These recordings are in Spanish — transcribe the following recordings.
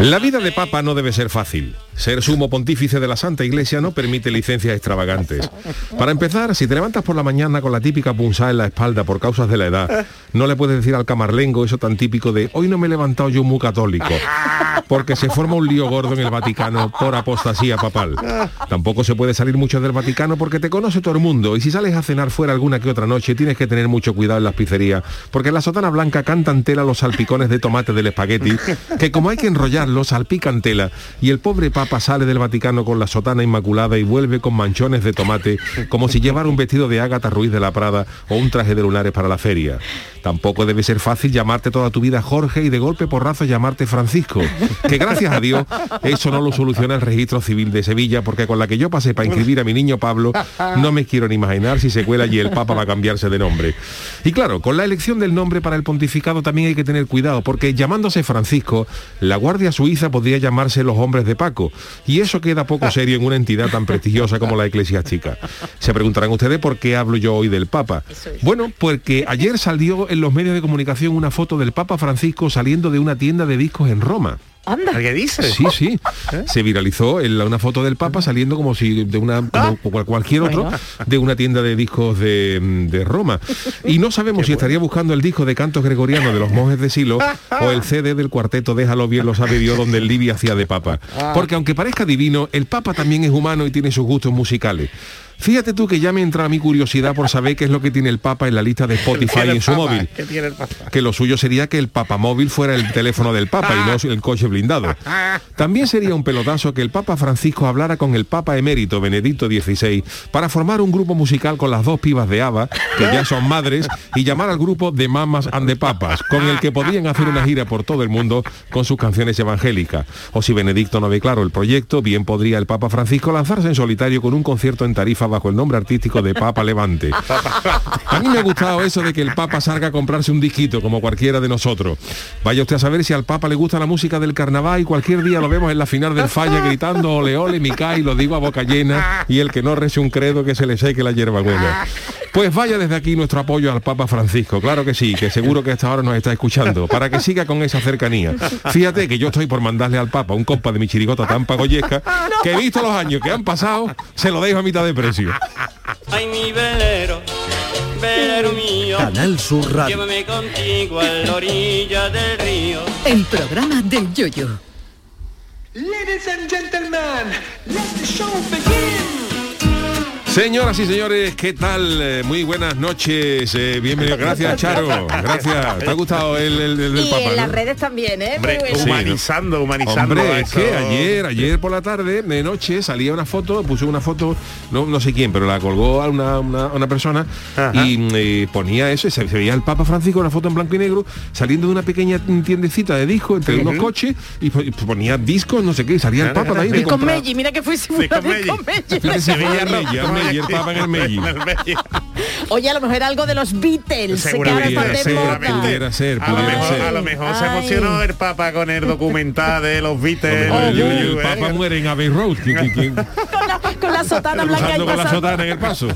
La vida de papa no debe ser fácil. Ser sumo pontífice de la Santa Iglesia no permite licencias extravagantes. Para empezar, si te levantas por la mañana con la típica punzada en la espalda por causas de la edad, no le puedes decir al camarlengo eso tan típico de hoy no me he levantado yo muy católico, porque se forma un lío gordo en el Vaticano por apostasía papal. Tampoco se puede salir mucho del Vaticano porque te conoce todo el mundo y si sales a cenar fuera alguna que otra noche tienes que tener mucho cuidado en las pizzerías, porque en la sotana blanca cantan tela los salpicones de tomate del espagueti, que como hay que enrollarlos, salpican tela y el pobre papa sale del Vaticano con la sotana inmaculada y vuelve con manchones de tomate, como si llevara un vestido de Ágata Ruiz de la Prada o un traje de lunares para la feria. Tampoco debe ser fácil llamarte toda tu vida Jorge y de golpe porrazo llamarte Francisco, que gracias a Dios eso no lo soluciona el registro civil de Sevilla, porque con la que yo pasé para inscribir a mi niño Pablo, no me quiero ni imaginar si se cuela y el Papa va a cambiarse de nombre. Y claro, con la elección del nombre para el pontificado también hay que tener cuidado, porque llamándose Francisco, la Guardia Suiza podría llamarse los hombres de Paco, y eso queda poco serio en una entidad tan prestigiosa como la eclesiástica. Se preguntarán ustedes por qué hablo yo hoy del Papa. Bueno, porque ayer salió en los medios de comunicación una foto del Papa Francisco saliendo de una tienda de discos en Roma. Anda. ¿Qué dice? Sí, sí. Se viralizó en la- una foto del Papa saliendo como si de una como cual- cualquier otro de una tienda de discos de, de Roma. Y no sabemos si estaría buscando el disco de cantos gregorianos de los monjes de Silo o el CD del cuarteto Déjalo bien lo sabe Dios donde el Livia hacía de Papa. Porque aunque parezca divino, el Papa también es humano y tiene sus gustos musicales. Fíjate tú que ya me entra a mi curiosidad por saber qué es lo que tiene el Papa en la lista de Spotify en su Papa? móvil ¿Qué tiene el Papa? que lo suyo sería que el papamóvil fuera el teléfono del Papa y no el coche blindado. También sería un pelotazo que el Papa Francisco hablara con el Papa emérito Benedicto XVI para formar un grupo musical con las dos pibas de Ava, que ya son madres, y llamar al grupo de Mamas and the Papas, con el que podrían hacer una gira por todo el mundo con sus canciones evangélicas. O si Benedicto no ve claro el proyecto, bien podría el Papa Francisco lanzarse en solitario con un concierto en tarifa bajo el nombre artístico de Papa Levante. A mí me ha gustado eso de que el Papa salga a comprarse un disquito como cualquiera de nosotros. Vaya usted a saber si al Papa le gusta la música del carnaval y cualquier día lo vemos en la final del falla gritando ole ole mi y lo digo a boca llena y el que no rece un credo que se le seque la hierba buena. Pues vaya desde aquí nuestro apoyo al Papa Francisco, claro que sí, que seguro que hasta ahora nos está escuchando, para que siga con esa cercanía. Fíjate que yo estoy por mandarle al Papa un compa de mi chirigota tan pagoyesca que he visto los años que han pasado, se lo dejo a mitad de precio. Ay, mi velero, velero mío, Canal Sur Radio. llévame contigo a la orilla del río. El programa del Yoyo. Ladies and gentlemen, let the show begin. Señoras y señores, ¿qué tal? Eh, muy buenas noches. eh, bienvenido. Gracias, Charo. Gracias. ¿Te ha gustado el, el- el Y Papa? en las redes también, ¿eh? Hombre, Muy bueno. Sí, ¿no? humanizando, humanizando. Hombre, es que ayer, ayer por la tarde, de noche, salía una foto, puso una foto, no, no sé quién, pero la colgó a una, una- una persona Ajá. y eh, ponía eso, y se, se veía el Papa Francisco, una foto en blanco y negro, saliendo de una pequeña tiendecita de discos entre unos coches y po- y ponía discos, no sé qué, y salía el Papa de ahí. Discos mira que Discos a Fue el el el Papa en el Melli. Oye, a lo mejor era algo de los Beatles. que ahora Seguramente, están de seguramente. moda. Pudiera ser, a, lo mejor, ser. a lo mejor se Ay. emocionó el Papa con el documental de los Beatles. Hombre, el y- y el ¿eh? Papa muere en Abbey Road, que- que- Con la, con la sotana blanca cruzando con la sotana en el paso.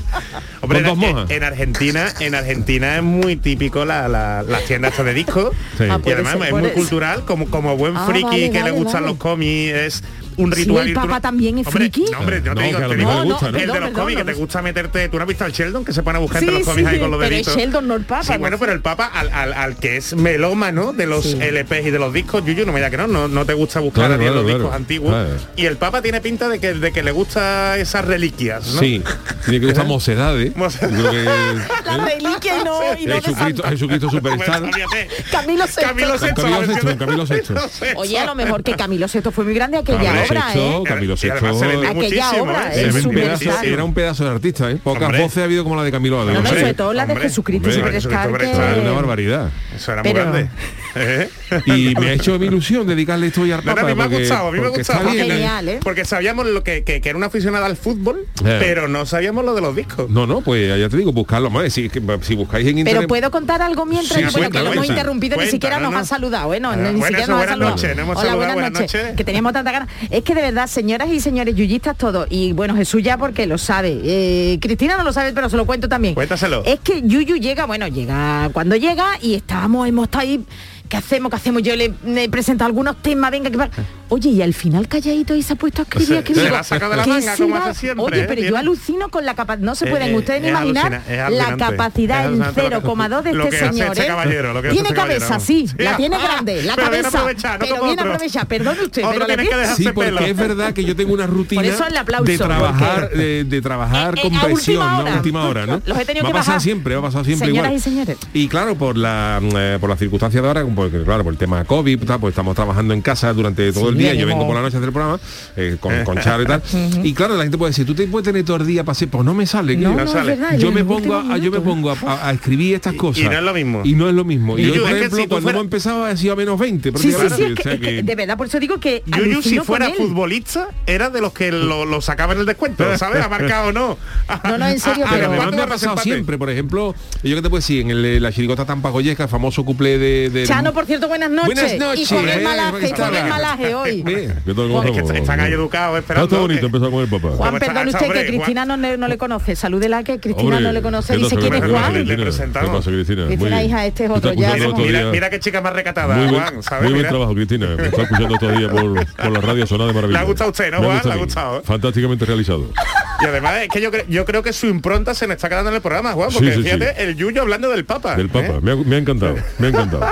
Hombre, con dos en, mojas. en Argentina, en Argentina es muy típico la, la, las tiendas de discos. Sí. Ah, y además ser es muy eso. cultural, como, como buen Ah, friki vale, que le vale, gustan vale. los cómics, es un Sí, ritual. el Papa no- también es hombre, friki. No, hombre, yo No, te digo, te digo, gusta, ¿no? el de los Perdón, cómics que te gusta meterte, tú no has visto al Sheldon que se pone a buscar Sí, entre los cómics sí, ahí con los pero deditos. es Sheldon, no el Papa, Sí, no bueno, pero el Papa al, al, al que es melómano de los LPs y de los discos, Yuyu, no me diga que no, no, no te gusta buscar Claro, a ti en claro, los claro. discos antiguos. Claro. Y el Papa tiene pinta de que, de que le gusta esas reliquias, ¿no? Sí, tiene que gustar mocedades. Mocedades. La reliquia y no, y no de Jesucristo. Jesucristo Superstar. Camilo VI. Camilo VI. Camilo VI, Oye, a lo mejor que Camilo VI fue muy grande aquella obra, VI, ¿eh? Camilo VI. Aquella muchísimo, obra, ¿eh? Era un, pedazo, brutal. era un pedazo de artista, ¿eh? Pocas Hombre. voces ha habido como la de Camilo Ade, No, no, sobre todo la de hombre, Jesucristo hombre, Superstar, Jesucristo que- Era una barbaridad. Eso era Pero- muy grande. ¿Eh? Y me ha hecho mi ilusión dedicarle esto al No, no, Papa. a mí me ha porque- gustado, a mí me ha gustado. bien, ¿eh? Genial, ¿eh? Porque sabíamos lo que, que, que era una aficionada al fútbol, Eh. pero no sabíamos lo de los discos. No, no, pues ya te digo, buscarlo más. Si, que- si buscáis en internet. Pero puedo contar algo mientras, Sí, bueno, que lo hemos interrumpido, Cuenta, ni siquiera no, nos no. ha saludado, ¿eh? No, Ah, ni bueno, siquiera eso, nos ha buenas saludado. noches, no hemos Hola, saludado, buenas buenas noches. noches. Que teníamos tanta ganas. Es que de verdad, señoras y señores yuyistas todos, y bueno, Jesús ya porque lo sabe. Eh, Cristina no lo sabe, pero se lo cuento también. Cuéntaselo. Es que Yuyu llega, bueno, llega cuando llega y estábamos, hemos estado ahí. ¿Qué hacemos? ¿Qué hacemos? Yo le, le presento algunos temas, venga, que va- Oye, y al final calladito y se ha puesto a escribir, Se- a escribir. se Digo, la ha sacado de la ¿qué manga, como será? hace siempre, Oye, ¿eh? pero yo alucino con la capacidad. No se Eh, pueden eh, ustedes es imaginar la capacidad en alucinante lo cero que- coma dos de lo este señor. este ¿eh? caballero, lo que hace tiene cabeza, sí, Sí, la ah, tiene ah, grande, la pero bien cabeza. no pero como bien otro. aprovechada, perdone usted, Otro pero tiene le que dejar- Sí, porque pelo. es verdad que yo tengo una rutina Por eso el aplauso, de trabajar, de, de trabajar Eh, con eh, a presión. A última hora, ¿no? Los he tenido ha pasado bajar. siempre, me ha pasado siempre Señoras igual. y señores. Y claro, por la eh, por las circunstancias de ahora, porque claro, por el tema COVID, pues estamos trabajando en casa durante todo el día, yo venimos- vengo por la noche a hacer el programa eh, con, con Charo y tal. Y claro, la gente puede decir, tú te puedes tener todo el día para hacer, pues no me sale. No, no, sale. verdad, yo me pongo a, yo me pongo a, a- a escribir estas cosas y no es lo mismo. y no es lo mismo y Y hoy yo, por ejemplo si cuando fuera- hemos empezado ha sido a menos 20 Sí, sí, sí, prácticamente, es o sea que, que- de verdad, por eso digo que Yuyu, si fuera futbolista, era de los que lo, lo sacaban en el descuento, ¿sabes? Ha marcado o no. No, no, en serio, Ah, siempre, por ejemplo, yo que te puedo decir, en la chirigota Tampagoyesca, el famoso cuplé de, Chano, por cierto, buenas noches. Buenas noches, Y con el malaje, y ¿qué tal, cómo Es que están ahí educados esperando. Está bonito que- empezar con el papá. Juan, Está, usted que Cristina no, le- no le conoce. Salúdela que Cristina Hombre, no le conoce. ¿qué Dice quién es? Juan. Le ¿Qué presentamos. pasa, Cristina? Hija, este es otro, ya Mira, qué chica más recatada, Muy buen, Juan, ¿sabes? muy buen trabajo, Cristina. Me está escuchando todo el día por, por la radio sonada de maravilla. Le ha gustado usted, ¿no, Juan? Le ha gustado, ¿eh? Fantásticamente realizado. Y además es que yo, cre- yo creo que su impronta se me está quedando en el programa, Juan, porque Sí, sí, fíjate, sí. el Yuyo hablando del Papa. Del Papa. ¿eh? Me, ha, me ha encantado. Me ha encantado.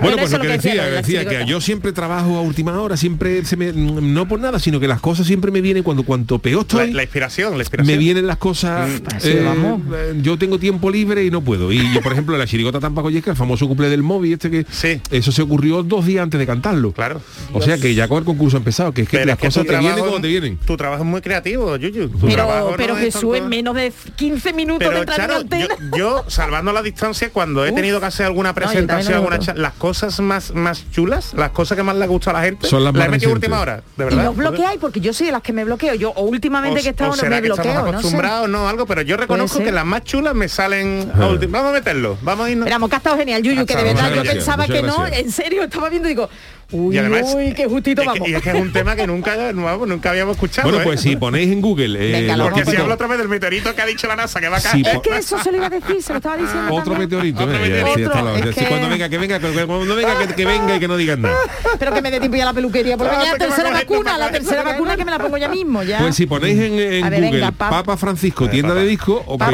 Bueno, eso pues es lo que decía decía, que yo siempre trabajo a última hora, siempre se me, no por nada, sino que las cosas siempre me vienen cuando cuanto peor La, estoy. la inspiración, la inspiración. me vienen las cosas así eh, vamos. eh, yo tengo tiempo libre y no puedo y yo por ejemplo la chirigota Tampacoyesca el famoso cumple del móvil este que Sí. eso se ocurrió dos días antes de cantarlo Claro. o sea que ya con el concurso ha empezado que es que Pero las es que cosas te vienen trabajo- como te vienen Tu trabajo es muy creativo, Yuyu. Tu Pero, no pero es Jesús, en menos de 15 minutos de Pero Charo, en yo, yo, salvando la distancia, cuando he Uf. tenido que hacer alguna presentación, alguna las cosas más, más chulas, las cosas que más le gusta a la gente, Son las he más metido última hora, de Y verdad. no bloqueáis, porque yo soy de las que me bloqueo. Yo, o últimamente que he estado, o no será me que bloqueo, no sé. no, algo, pero yo reconozco que las más chulas me salen a última. Vamos a meterlo, vamos a irnos. Esperamos que ha estado genial, Yuyu, que de verdad yo gracias, pensaba que no, en serio, estaba viendo y digo, uy, y además, uy, qué justito es que- vamos. y es que es un tema que nunca, no, nunca habíamos escuchado. bueno ¿eh? pues si ponéis en Google eh, Venga, Porque si hablo otra vez del meteorito que ha dicho la NASA que va a Sí, caer. Es que eso se lo iba a decir, se lo estaba diciendo. otro también. meteorito Otro eh, ya, meteorito. sí, está Otro, la- es sí, que- cuando venga que venga que- cuando venga que, que venga y que no digan nada Pero que me dé tiempo ya la peluquería, porque Ah, ya la me tercera vacuna, la tercera vacuna que me la pongo ya mismo, ya. Pues si ponéis en, en A ver, Google venga, Papa. Papa Francisco, tienda de disco o Papa.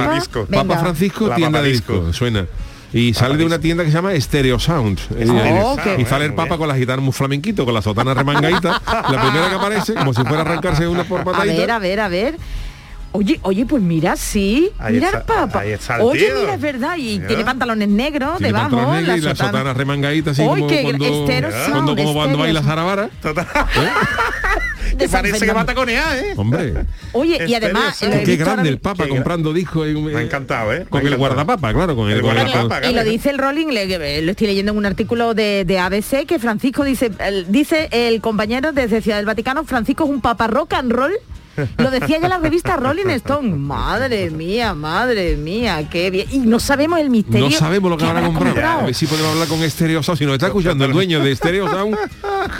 Francisco, tienda de disco, suena. Y sale de una tienda que se llama Stereo Sound. Eh, Oh, y sale el Papa con la gitana muy flamenquito, con la sotana remangadita. la primera que aparece, como si fuera a arrancarse una por A ver, patadita. a ver, a ver. Oye, oye, pues mira, sí, Ahí mira está- el papa. ahí está el oye, tío. mira, es verdad, y tiene pantalones negros Tiene debajo, pantalones negros y la sotana. sotana remangadita así como cuando, estero cuando como cuando baila sound. Zaravara. Que San parece que va a taconear, ¿eh? Hombre, Oye, y además... he qué grande el Papa comprando discos. en- Me ha encantado, ¿eh? Con el guardapapa, claro, con el, guardapapa. Y lo dice el Rolling, le- lo estoy leyendo en un artículo de, de ABC, que Francisco dice, el- dice el compañero desde Ciudad del Vaticano, Francisco es un papa rock and roll. Lo decía ya la revista Rolling Stone. Madre mía, madre mía, qué bien. Y no sabemos el misterio. No sabemos lo que habrá comprado. comprado. A ver si podemos hablar con Stereo Sound. Si nos está escuchando el dueño de Stereo Sound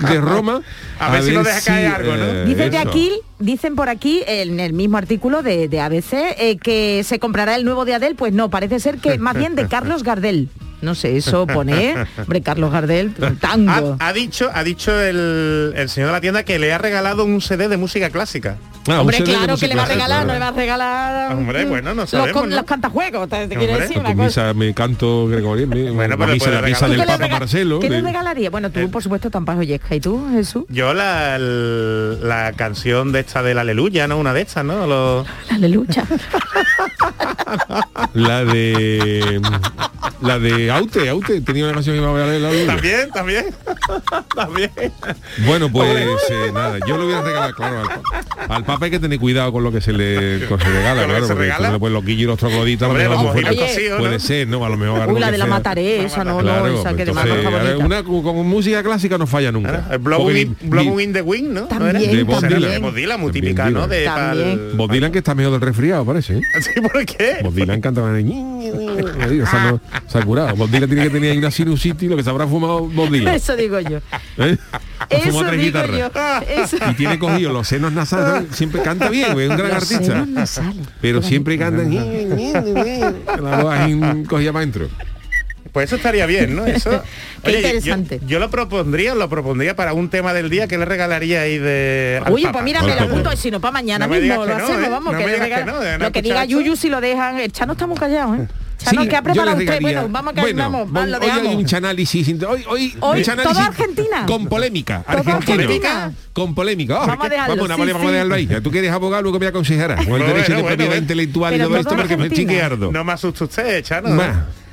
de Roma. A ver si nos deja caer algo, ¿no? eh, Dicen de aquí, dicen por aquí, en el mismo artículo de, de ABC, eh, que se comprará el nuevo de Adele. Pues no, parece ser que más bien de Carlos Gardel. No sé, eso pone, hombre, Carlos Gardel, tango. Ha, ha dicho, ha dicho el, el señor de la tienda que le ha regalado un CD de música clásica. Ah, Hombre, de claro que le va a regalar, no le va a regalar. Hombre, mm, bueno, no los, sabemos, con- ¿no? los cantajuegos, te, te quiero decir una cosa. misa, mi canto gregoriano, mi- Bueno, la pero misa, la misa del ¿Tú qué le Papa Marcelo. ¿Qué le de- regalaría? Bueno, tú, por supuesto, Tampas Ollesca. ¿Y tú, Jesús? Yo la, la canción de esta del Aleluya, ¿no? Una de estas, ¿no? Los- Aleluya. La de la de Aute, Aute tenía una canción que iba a la luna. También, también. También. Bueno, pues eh, nada, yo lo voy a regalar, claro, al, al papa hay que tener cuidado con lo que se le, con se regala, Con lo que claro, se porque regala. pues, los guillos y los trogloditos a lo Hombre, mejor los puede- ser, ¿no? A lo mejor Uy, la de la mataré, esa no, Claro, no, esa que pues entonces, bonita. una con, con música clásica no falla nunca. El Blowing, Porque in- the Wind, ¿no? ¿No También? De Bob Será Dylan. de Bob Dylan, muy También típica, ¿no? Dylan. De También. pa'l- Bob Dylan que está mejor del resfriado, parece. ¿eh? Sí, ¿por qué? Bob Dylan cantaba en el... o sea, no, se ha curado. Bob Dylan tiene que tener ahí una sinusitis, lo que se habrá fumado Bob Dylan. Eso digo yo. ¿eh? Ha fumado Eso tres guitarras. yo. Eso. Y tiene cogido los senos nasales, siempre canta bien, güey, es un gran Los artista. nasales. Pero siempre canta la voz ahí cogida para adentro. Pues eso estaría bien, ¿no? Eso. Qué yo- interesante. Yo, lo propondría, lo propondría para un tema del día que le regalaría ahí de. Oye, pues mira, me lo apunto, y si no para mañana No mismo lo no, hacemos, ¿eh? vamos, No que le digas que Lo diga. Yuyu si lo dejan, el Chano está muy callado, ¿eh? Chano, Sí, ¿qué ha yo preparado usted? regalía- Bueno, vamos a bueno, vamos, va, lo hoy hay un análisis, hoy, hoy, Hoy, un análisis ¿toda Argentina? con polémica, ¿Toda argentino, Argentina? con polémica. Oh, Vamos a dejarlo, vamos, sí, vale, vamos a sí. dejarlo ahí. Tú que eres abogado, luego me aconsejarás. Con el Bueno, derecho de bueno, propiedad bueno. intelectual y todo esto, porque me chique ardo. No me asusta usted, Chano.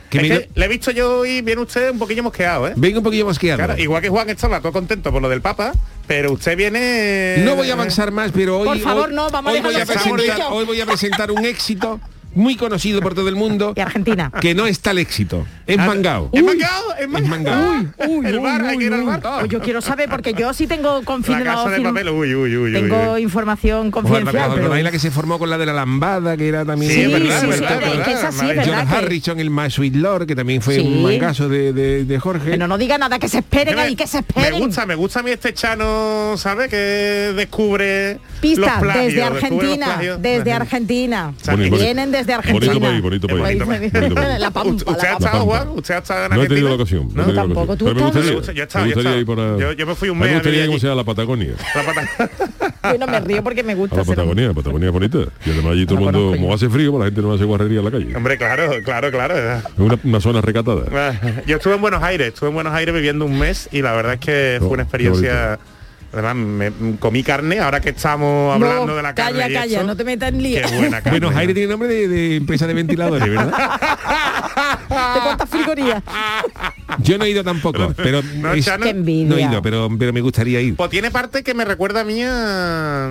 Que Es que le he visto yo hoy, viene usted un poquillo mosqueado, ¿eh? Venga un poquillo mosqueado. Claro, igual que Juan estaba todo contento por lo del Papa, pero usted viene. No voy a avanzar más, pero hoy, Por favor, hoy- no, vamos a hoy voy, a presentar, hoy voy a presentar un éxito muy conocido por todo el mundo Y Argentina. que no está el éxito. Es Ah, mangao. ¿Es mangao? ¿Es Es mangao. Uy, el uy, bar, hay uy, que ir al uy. bar. Yo quiero saber, porque yo sí tengo La confirmado. casa de papel, uy, uy, uy, uy. Tengo información confidencial. pero- la que se formó con la de la lambada, que era también... Sí, que- Harrison, el My Sweet Lord, que también fue un mangazo de, de- de Jorge. Pero no diga nada, que se esperen me- ahí, que se Me esperen. gusta, me gusta a mí este Chano, ¿sabe? Que descubre los plagios, desde Argentina, desde Argentina. Vienen desde Argentina. bonito país, bonito país. Bonito país. Bonito país. La pampa, ¿Usted ha estado. Juan? ¿Usted ha estado en No he Argentina? tenido la ocasión. ¿No? la tampoco, tú Pero me gustaría, Yo he estado, me gustaría estado. ir por a- Yo- yo me fui un mes Me gustaría allí. sea la Patagonia. La pata- Bueno, me río porque me A gusta. la Patagonia, la Patagonia es bonita. Y además allí todo el No mundo, como hace frío, pues la gente no hace guarrería en la calle. Hombre, claro, claro, claro. Es una, una zona recatada. Yo estuve en Buenos Aires, estuve en Buenos Aires viviendo un mes y la verdad es que fue Oh, una qué experiencia. Además, me, comí carne, ahora que estamos hablando No, de la carne. calla, y calla, eso, no te metas en lío. Qué buena carne. Buenos Aires tiene nombre de, de empresa de ventiladores, ¿verdad? ¿De cuántas frigorías? Yo no he ido tampoco, pero No, es- no he ido, pero, pero me gustaría ir. Pues tiene parte que me recuerda a mí a,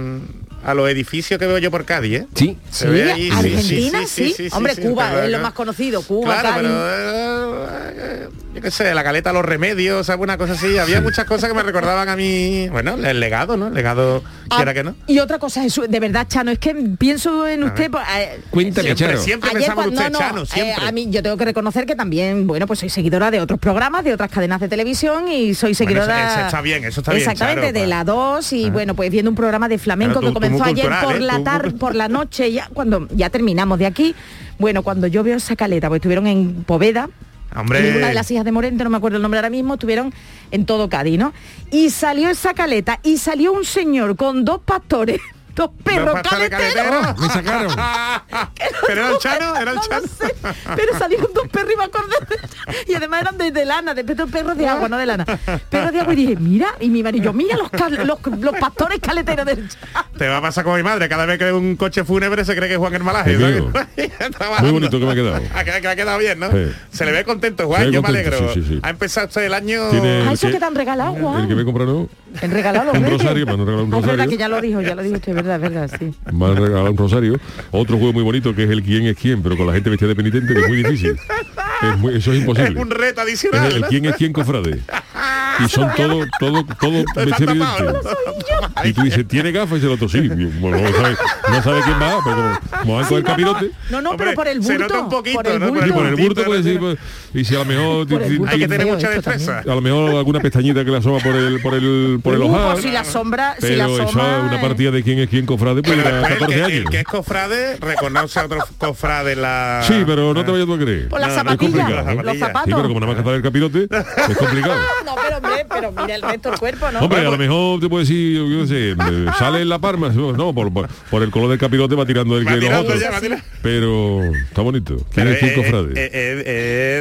a los edificios que veo yo por Cádiz, ¿eh? Sí. Se Sí, ve Argentina, sí, sí. sí, sí, sí, Hombre, sí, Cuba es lo más conocido. Cuba, Claro, Cádiz. pero eh, yo qué sé, la caleta, los remedios, ¿sabes? Una cosa así. Había muchas cosas que me recordaban a mí, bueno, el legado, ¿no? El legado, Ah, quiera que no. Y otra cosa, Jesús, de verdad, Chano, es que pienso en usted. pues, eh, Cuéntame, Siempre, Charo. siempre Ayer pensamos cuando- usted, no, Chano, no, siempre. eh, a mí yo tengo que reconocer que también, bueno, pues soy seguidora de otros programas, de otras cadenas de televisión y soy seguidora. eso- eso está bien, eso está bien, Exactamente, Charo, de pa. la 2 y bueno, pues viendo un programa de flamenco Claro, tú- que tú comenzó ayer cultural, por ¿eh? la tarde, por la noche, ya cuando ya terminamos de aquí. Bueno, cuando yo veo esa caleta, pues estuvieron en Poveda, Hombre. en una de las hijas de Morente, no me acuerdo el nombre ahora mismo, estuvieron en todo Cádiz, ¿no? Y salió esa caleta y salió un señor con dos pastores, dos perros ¿Dos pastores caleteros. caleteros? Me sacaron. ¿Pero era el Chano? ¿Era el No Chano? sé, pero salieron dos perros y me acordé de- y además eran de, de lana, de perros perros de agua, no de lana. Perros de agua y dije, mira, y mi marido, mira los, cal- los, los pastores caleteros del Chano. Te va a pasar como mi madre, cada vez que ve un coche fúnebre se cree que es Juan Hermalaje. Muy bonito que me ha quedado. Que, que ha quedado bien, ¿no? Sí. Se le ve contento, Juan, yo me alegro. sí, sí, sí. Ha empezado el año... Tiene- Ah, eso que- que te han regalado, El Juan. que me compró Han regalado los Un reyes. rosario, me han regalado un Ah, es verdad rosario. que ya lo dijo, ya lo dijo usted, verdad, verdad, sí. me han regalado un rosario. Otro juego muy bonito que es el quién es quién, pero con la gente vestida de penitente, que es muy difícil. Es muy- eso es Es imposible. un reto Es adicional. el, quién es quién cofrade. Y son todo, todo, todo. Y tú dices, ¿tiene gafas? Y el otro, sí. Bueno, no sabe, no sabe quién va, pero como, Sí, no, no, capirote. No, no, pero por el se bulto. nota un poquito, por el ¿no? Por bulto. Y por el burto bulto, puede decir, pues, y si a lo mejor Hay que tener mucha destreza. a lo mejor alguna pestañita que le asoma por el por el por el Uh, ojal. pues si la sombra, si pero la es una eh. partida de quién es quién cofrade pues Pero era después el 14 que, años. el que es cofrade reconoce a otro cofrade la... Sí, pero no te vayas tú a creer. Por las zapatillas, complicado. los zapatos. Sí, pero como nada más que el capirote, es complicado. No, pero hombre, pero mira el resto del cuerpo, ¿no? Hombre, a lo mejor te puede decir, yo qué sé, eh, sale en la palma, no, por, por, por el color del capirote va tirando el Va que los otros. ya. Pero está bonito. ¿Quién Pero es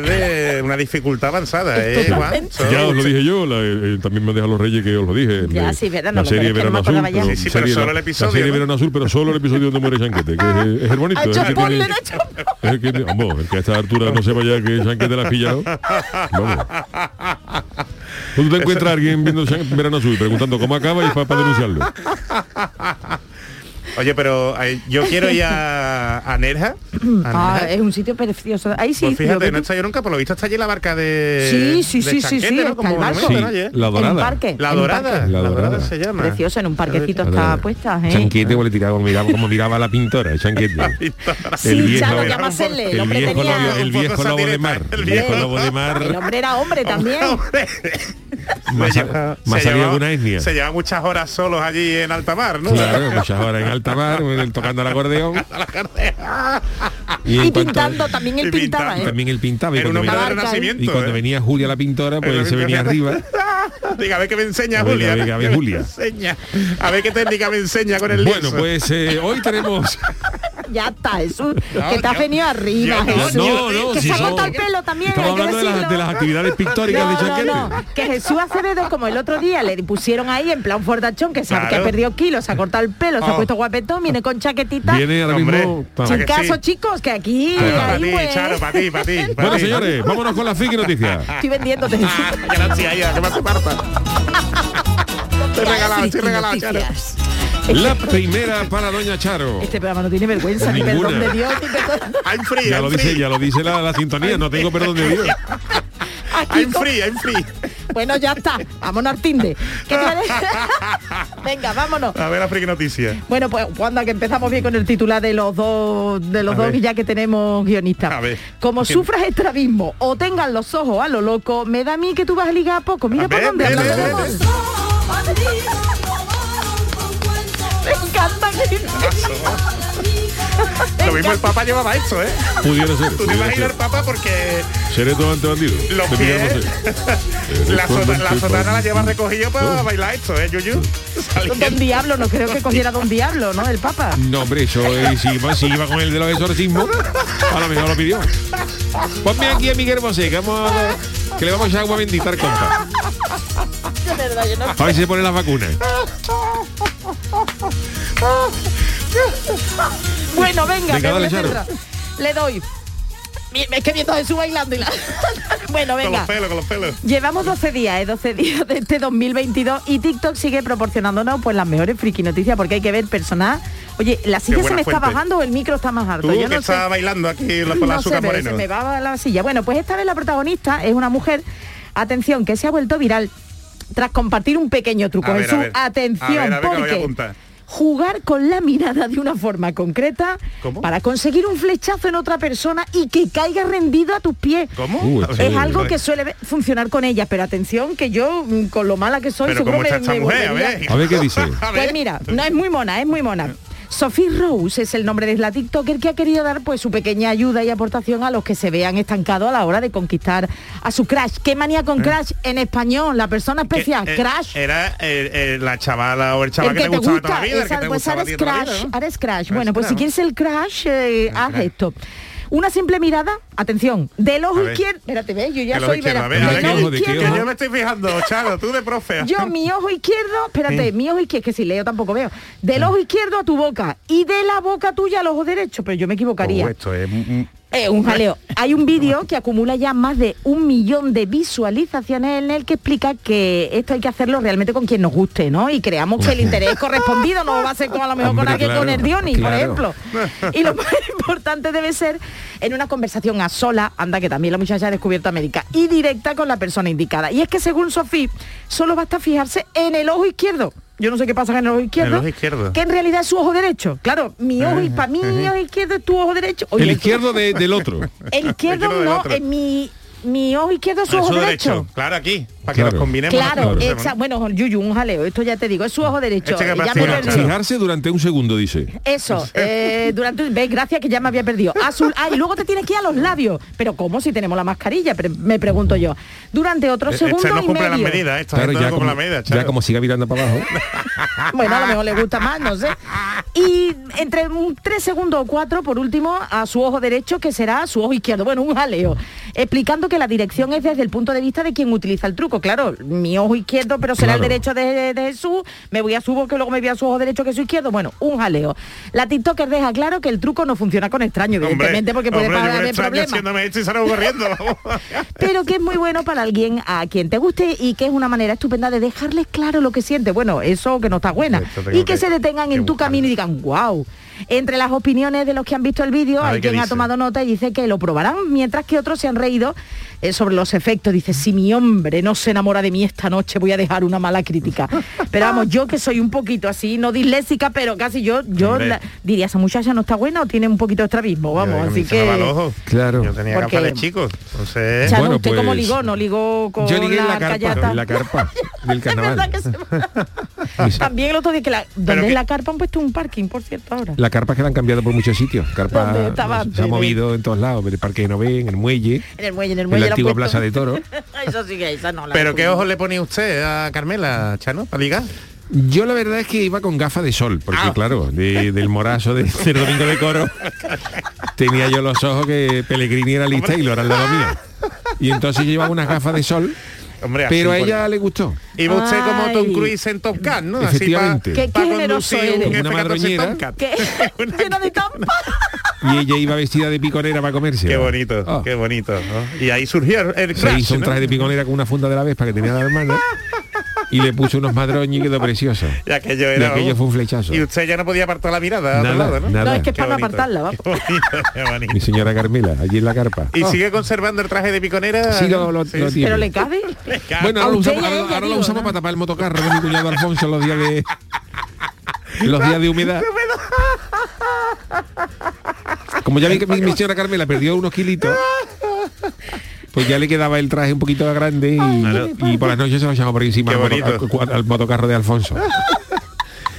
de una dificultad avanzada, ¿eh, Juan? Ya os lo dije yo, la- eh, también me deja los reyes que os lo dije. Ya, de- sí, verdad, no, la no, serie Verano Azul. pero Sí, sí, pero serie- solo el La episodio, serie ¿no? Verano Azul, pero solo el episodio donde muere Chanquete, que es, es el bonito. Es el que spoiler, tiene- ha hecho es el que, vamos, el que a esta altura no sepa ya que Chanquete la ha pillado. Vamos. Tú te encuentras a alguien viendo Verano Azul preguntando cómo acaba y es para denunciarlo. Oye, pero eh, yo quiero ir a, a Nerja. a Ah, Nerja. es un sitio precioso. Ahí sí. Pues fíjate, no he tú- estado yo nunca, por lo visto está allí la barca de Sí, sí, de sí, sí, sí, Como el barco. Sí. Oye, la en un dorada. parque. La en un dorada, parque. La dorada dorada. se llama. Precioso, en un parquecito está puesta. ¿eh? Chanquete le tiraba, como miraba, como miraba la pintora, Chanquete. El el el viejo, tenía... lobo, el viejo lobo de mar. el viejo viejo. lobo de mar. El hombre era hombre también. Más, Se lleva- más se sabía llevaba- que una etnia. Se lleva muchas horas solos allí en alta mar, ¿no? Claro, muchas horas en alta tocando el acordeón. Y cuanto- pintando, también él Y pintaba. ¿eh? También él pintaba. Y cuando, venía, renacimiento. y cuando ¿eh? venía Julia la pintora, pues él se venía arriba. Diga, a ver qué me enseña A ver, Julia. a ver, a ver, ¿qué me Julia. enseña? A ver qué técnica me enseña con el Bueno, lienzo. pues eh, hoy tenemos... Ya está, Jesús. No, que te has venido arriba, no, Jesús. no, no, que si se ha cortado el pelo también. Estamos hay que hablando de las, decirlo. de las actividades pictóricas No, de no, Chanquete. no, que Jesús Acevedo, como el otro día le pusieron ahí en plan fordachón, que, ha- que ha Claro. perdido kilos, se ha cortado el pelo, se ha Oh. puesto guapetón, viene con chaquetita. Viene ahora mismo... vamos. ¿A Sin caso, sí? chicos, que aquí... para ahí, ti, pues, Charo, para ti, para ti. pa' Bueno, señores, vámonos con la friki noticias. Estoy vendiéndote. Jesús. Gracias, Aida, que me hace falta. Estoy regalado, estoy regalado, Charo. La primera para Doña Charo. Este programa no tiene vergüenza, ni Ninguna. perdón de Dios, ni perdón. I'm free, Ya I'm lo free. dice, ya lo dice la, la sintonía, no tengo perdón de Dios. Aquí I'm con- free, I'm free. Bueno, ya está. Vámonos al Tinder. ¿Qué te parece? Venga, vámonos. A ver la friki noticia. Bueno, pues cuando que empezamos bien con el titular de los dos de los A dos ver. ya que tenemos guionistas. A ver. Como sufras estrabismo o tengas los ojos a lo loco, me da a mí que tú vas a ligar a poco. Mira A por ver, dónde ve. Encanta Lo mismo el Papa llevaba eso, ¿eh? Pudiera ser. Tú te imaginas el Papa porque Seré todo ante bandido. los pies, la, sota- la sotana la lleva recogido para Oh. bailar esto, ¿eh, Yuyu? Don Diablo, no creo que cogiera Don Diablo, ¿no? El Papa. No, hombre, eso es, si, iba, si iba con el de los exorcismos, a lo mejor lo pidió. Ponme aquí a Miguel Bosé, que, vamos a- que le vamos a echar agua bendita al compa. De verdad, yo no A ver si se pone las vacunas. Bueno, venga, Venga, dale, Charo. Le doy. Es que viendo a Jesús bailando y la... bueno, Con venga. los pelos, con los pelos. Llevamos 12 días, ¿eh? 12 días de este 2022 y TikTok sigue proporcionándonos pues las mejores friki noticias porque hay que ver personal. Oye, la silla se me está bajando o el micro está más alto. Tú Yo que no sé. estás bailando aquí la- con la No sé, azúcar pero moreno. se me va la silla. Bueno, pues esta vez la protagonista es una mujer, atención, que se ha vuelto viral tras compartir un pequeño truco. A ver, a Jesús, ver. atención, A ver, a ver, que lo voy a porque jugar con la mirada de una forma concreta ¿Cómo? para conseguir un flechazo en otra persona y que caiga rendido a tus pies. ¿Cómo? Uh, Es algo que suele funcionar con ella, pero atención que yo, mm, con lo mala que soy, Pero seguro me, me mujer, a ver. A ver qué dice. Pues mira, no es muy mona, es muy mona. Sophie Rose es el nombre de la TikToker que ha querido dar pues su pequeña ayuda y aportación a los que se vean estancados a la hora de conquistar a su crush. ¿Qué manía con crush en español? La persona especial, Que, eh, crush. Era eh, eh, la chavala o el chaval el que, que te gustaba toda la gusta, vida, que te pues gustaba eres toda la crush, vida, ¿no? eres crush. Eres Bueno, pues si quieres el crush, eh, haz esto. Una simple mirada, atención, del ojo izquierdo. Espérate, ve, yo ya soy vera- yo me estoy fijando, Charo, tú de profe. Yo, mi ojo izquierdo, espérate, mi ojo izquierdo, que si leo tampoco veo. Del ojo izquierdo a tu boca y de la boca tuya al ojo derecho, pero yo me equivocaría. Oh, esto es Eh, un jaleo. Hay un vídeo que acumula ya más de un millón de visualizaciones en el que explica que esto hay que hacerlo realmente con quien nos guste, ¿no? Y creamos que el interés correspondido no va a ser con a lo mejor con alguien claro, con Erdioni, por claro. ejemplo. Y lo más importante debe ser en una conversación a sola, anda que también la muchacha ha descubierto América, y directa con la persona indicada. Y es que según Sofía, solo basta fijarse en el ojo izquierdo. Yo no sé qué pasa en el ojo izquierdo. ojo izquierdo. Que en realidad es su ojo derecho. Claro, mi ojo, para mí, mi ojo izquierdo es tu ojo derecho. Oye, El izquierdo de- del otro. el izquierdo no, otro. en mi, mi ojo izquierdo es su ojo derecho. derecho. Claro, aquí, para que Claro. nos combinemos. Claro, exa- ¿no? bueno, Yuyu, un jaleo, esto ya te digo, es su ojo derecho. Ya me. Charo. Fijarse durante un segundo, dice. Eso, eh, durante ves, gracias que ya me había perdido. Azul, ah, y luego te tienes que ir a los labios. Pero ¿cómo si tenemos la mascarilla? Pre- me pregunto yo. Durante otro Este segundo no y las medio. medidas, esta Claro, gente ya no como, ya Charo. como siga mirando para abajo. bueno, a lo mejor le gusta más, no sé. Y entre un tres segundos o cuatro, por último, a su ojo derecho, que será su ojo izquierdo. Bueno, un jaleo. Explicando que la dirección es desde el punto de vista de quien utiliza el truco. Claro, mi ojo izquierdo, pero será Claro. el derecho de, de Jesús. Me voy a su que luego me voy a su ojo derecho, que es su izquierdo. Bueno, un jaleo. La TikToker deja claro que el truco no funciona con extraños, evidentemente, porque puede hombre, haber problemas haciéndome esto y salgo corriendo. pero que es muy bueno para alguien a quien te guste y que es una manera estupenda de dejarles claro lo que siente. Bueno, eso que no está buena. Y que, que- se detengan en tu camino y digan, wow. Entre las opiniones de los que han visto el vídeo, hay quien ha tomado nota y dice que lo probarán, mientras que otros se han reído eh, sobre los efectos. Dice, si mi hombre no se enamora de mí esta noche, voy a dejar una mala crítica. Pero vamos, yo que soy un poquito así, no disléxica, pero casi yo, yo la- diría, esa muchacha no está buena o tiene un poquito de estrabismo, vamos, Yo, así que... ojo. Claro. Yo tenía Porque- de chico. Entonces, Chano, Bueno, ¿usted cómo pues, ligó? ¿No ligó con Yo ligué en la carpa, en la carpa del carnaval. se- También el otro día que la, donde que- es la carpa han puesto un parking, por cierto, ahora. Las carpas que la han cambiado por muchos sitios. Carpa ¿Dónde estaba se ha movido en todos lados, en el Parque de Nové, en el muelle, En el muelle, en el en muelle. la la antigua. Plaza de Toro. Eso sí que esa no la ¿Pero qué ojos le ponía usted a Carmela, Chano, para ligar? Yo la verdad es que iba con gafas de sol, porque Ah. claro, de- del morazo de- del domingo de coro tenía yo los ojos que Pellegrini era lista y lo era al lado mío. Y entonces yo llevaba unas gafas de sol, Hombre, así pero a ella le gustó. Iba usted como. Tom Cruise en Top Gun, ¿no? Efectivamente. Qué- qué generoso eres. Una F-14 madroñera. ¿Qué? Llena de tampa. Y ella iba vestida de piconera para comerse. Qué bonito, Ah. qué bonito. ¿no? Y ahí surgió el Se crash, hizo un ¿no? traje de piconera con una funda de la Vespa que tenía la hermana y le puso unos madroños y quedó precioso. Y aquello Y era... aquello vamos, fue un flechazo. Y usted ya no podía apartar la mirada Nada, lado, ¿no? nada. No, es que es para apartarla, va. Qué bonito, qué bonito. Mi señora Carmela, allí en la carpa. ¿Y sigue conservando el traje de piconera? Sí, lo- lo- lo sí. tiene. Pero le cabe. Bueno, ahora, lo usamos, para tapar el motocarro de mi cuñado Alfonso en los días de los días de humedad. Como ya vi que mi, mi señora Carmela perdió unos kilitos, pues ya le quedaba el traje un poquito grande y, y por las noches se lo echamos por encima al, moto- bonito. al- al motocarro de Alfonso.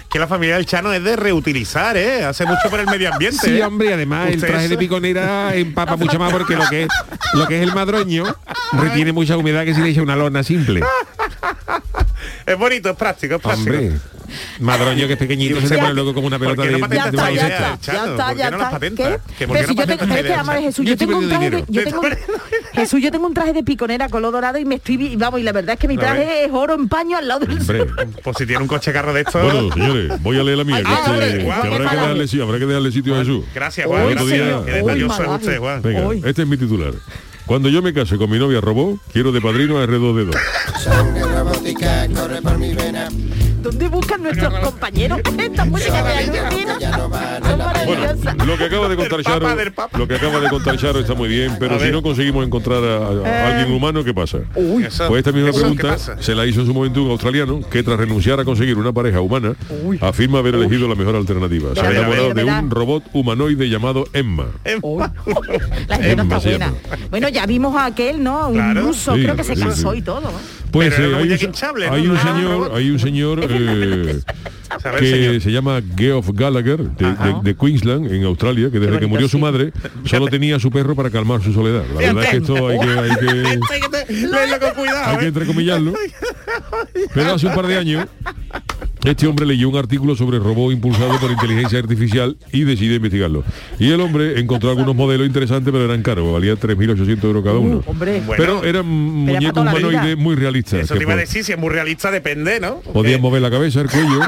Que la familia del Chano es de reutilizar, ¿eh? Hace mucho por el medio ambiente. Sí, ¿eh? hombre, además el traje de piconera empapa mucho más porque lo que es lo que es el madroño retiene mucha humedad que si le echa una lona simple. Es bonito, es práctico, es práctico. Hombre, madroño que es pequeñito Y se pone luego como una ¿Por pelota de, no de, Ya de está, esa ya está, ya está, Jesús, Yo tengo un traje de, dinero. yo tengo un- Jesús, yo tengo un traje de piconera color dorado y me estoy vi- vamos y la verdad es que mi traje es oro en paño al lado del Hombre. Pues si tiene un coche carro de estos... Bueno, señores, voy a leer la mía, Ay, que, ah, este- que habrá, que darle, sí, habrá que darle sitio a Jesús. Gracias, Juan. Gracias. Qué detalloso es malvado. usted, Juan. Venga, este es mi titular. Cuando yo me case con mi novia robó, quiero de padrino a R2D2. ¿Dónde buscan nuestros compañeros esta música de alucina? Bueno, lo que acaba de contar Charo, lo que acaba de contar Charo está muy bien, pero si no conseguimos encontrar a, a- a alguien humano, ¿qué pasa? Eso- Pues esta misma eso, ¿qué pregunta se la hizo en su momento un australiano que tras renunciar a conseguir una pareja humana, afirma haber elegido la mejor alternativa. Se ha enamorado de un robot humanoide llamado Emma. Uy, La no Emma está buena. Bueno, ya vimos a aquel, ¿no? Un Claro. ruso, Sí, creo que se casó sí. y todo. Pues eh, una hay, un, señor, hay un señor eh, ¿Sabe el que señor? se llama Geoff Gallagher de, de- de Queensland en Australia que desde que murió su madre solo tenía a su perro para calmar su soledad. La verdad es que esto hay que, hay que, hay que ¿eh? entrecomillarlo. Pero hace un par de años este hombre leyó un artículo sobre robot impulsado por inteligencia artificial y decidió investigarlo y el hombre encontró algunos modelos interesantes pero eran caros valían 3.800 euros cada uno Uh, hombre. Bueno, pero eran muñecos humanoides muy realistas Eso que te iba a por- decir, si es muy realista depende, ¿no? Podían mover la cabeza, el cuello,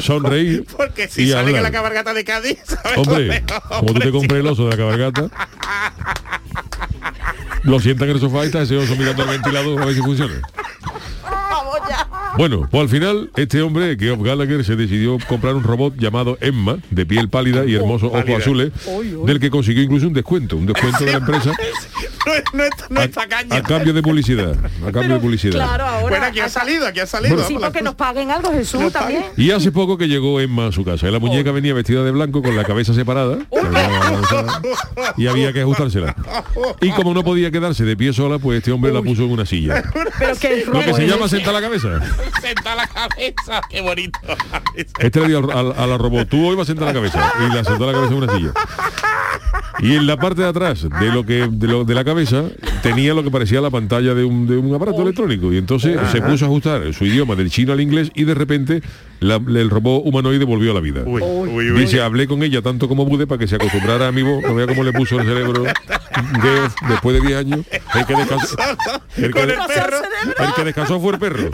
sonreír. Porque si y salen en hablar. la cabalgata de Cádiz, ¿sabes? Hombre, como tú te compres el oso de la cabalgata, lo sientan en el sofá y está ese oso mirando al ventilador a ver si funciona. Bueno, pues al final este hombre, Geoff Gallagher, se decidió comprar un robot llamado Emma, de piel pálida y hermosos ojos Pálida. azules, del que consiguió incluso un descuento, un descuento de la empresa no, es- no, es- no a, cambio de publicidad, a cambio de publicidad. Claro, ahora. Bueno, aquí ha salido, aquí ha salido. Sí, vamos, la porque nos paguen algo, Jesús, Nos también. Y hace poco que llegó Emma a su casa. Y la muñeca venía vestida de blanco con la cabeza separada. y había que ajustársela. Y como no podía quedarse de pie sola, pues este hombre la puso en una silla. Pero que el Lo que se llama sentar la cabeza. Senta la cabeza, qué bonito. Este le dio al- al- a la robot, tú hoy vas a sentar la cabeza. Y la sentó la cabeza en una silla. Y en la parte de atrás de lo que de, lo- de la cabeza tenía lo que parecía la pantalla de un, de un aparato electrónico. Y entonces se puso a ajustar su idioma del chino al inglés y de repente la- el robot humanoide volvió a la vida. Uy, uy, uy. Dice, hablé con ella tanto como pude para que se acostumbrara a mi voz. No vea cómo le puso el cerebro después de 10 años. El que descansó, el que, Con el de- perro. el que descansó fue el perro.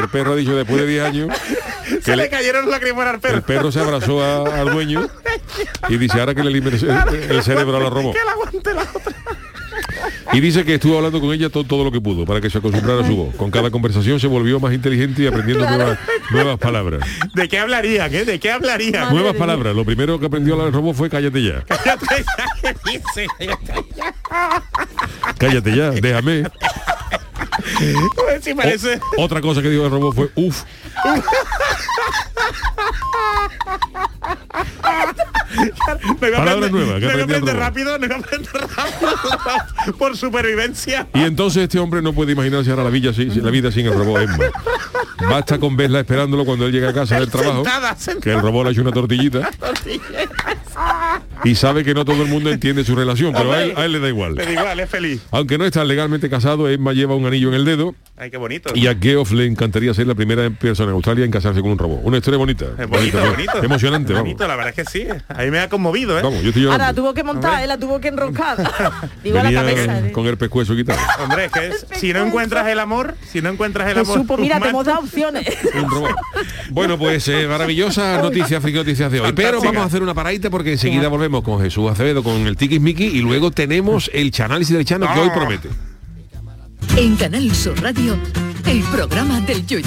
El perro ha dicho después de 10 años Se le le- cayeron lágrimas al perro. el perro se abrazó a- al dueño y dice ahora que le limpie el, el cerebro a la la la otra. Y dice que estuvo hablando con ella to- todo, lo que pudo para que se acostumbrara a su voz. Con cada conversación se volvió más inteligente y aprendiendo nuevas, nuevas palabras. ¿De qué hablarían, eh? ¿De qué hablarían? Madre nuevas palabras. Lo primero que aprendió el robot fue cállate ya. ¿Qué dice? Cállate ya, déjame. Sí parece. O- otra cosa que dijo el robot fue uff. No iba a Palabra aprender- nueva, que no iba a aprendió el aprender robot. rápido, no iba a aprender rápido por supervivencia. Y entonces este hombre no puede imaginarse ahora la vida, sin- la vida sin el robot Emma. Basta con verla esperándolo cuando él llega a casa del trabajo. Sentada, sentada. Que el robot le ha hecho una tortillita. Y sabe que no todo el mundo entiende su relación, pero a él, a él le da igual. Le digo, es feliz. Aunque no está legalmente casado, Emma lleva un anillo en el dedo Ay, qué bonito. y a Geoff le encantaría ser la primera persona en Australia en casarse con un robot. Una historia bonita. Es bonito, bonita, bonito. Emocionante, vamos. Bonito, la verdad es que sí. A mí me ha conmovido, ¿eh? Vamos, yo estoy llorando. Ahora la tuvo que montar, ¿eh? la tuvo que enroscar. Digo a la Venía cabeza. ¿eh? con el pescuezo quitado. Hombre, es que es- si no encuentras el amor, si no encuentras el amor. supo, mira, te hemos dado opciones. Un robot. Bueno, pues eh, maravillosas noticias, friki noticias de hoy. Pero vamos a hacer una paradita porque enseguida volvemos con Jesús Acevedo, con el Tiki Miki y luego tenemos el chanálisis del Chano que hoy Ah. promete. En Canal Sur Radio, el programa del Yoyo.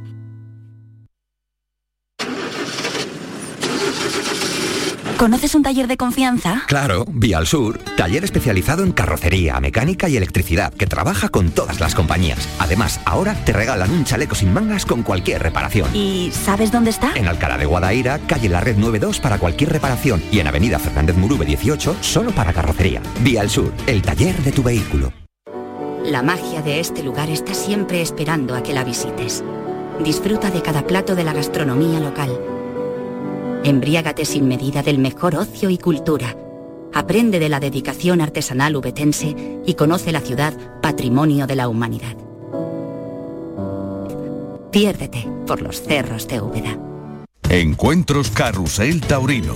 ¿Conoces un taller de confianza? Claro, Vial Sur, taller especializado en carrocería, mecánica y electricidad que trabaja con todas las compañías. Además, ahora te regalan un chaleco sin mangas con cualquier reparación. ¿Y sabes dónde está? En Alcalá de Guadaira, calle La Red 92 para cualquier reparación y en Avenida Fernández Murube 18 solo para carrocería. Vial Sur, el taller de tu vehículo. La magia de este lugar está siempre esperando a que la visites. Disfruta de cada plato de la gastronomía local. Embriágate sin medida del mejor ocio y cultura. Aprende de la dedicación artesanal ubetense y conoce la ciudad patrimonio de la humanidad. Piérdete por los cerros de Úbeda. Encuentros Carrusel Taurino.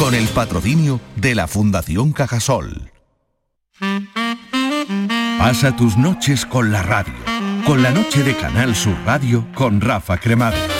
con el patrocinio de la Fundación Cajasol. Pasa tus noches con la radio, con la noche de Canal Sur Radio con Rafa Cremades.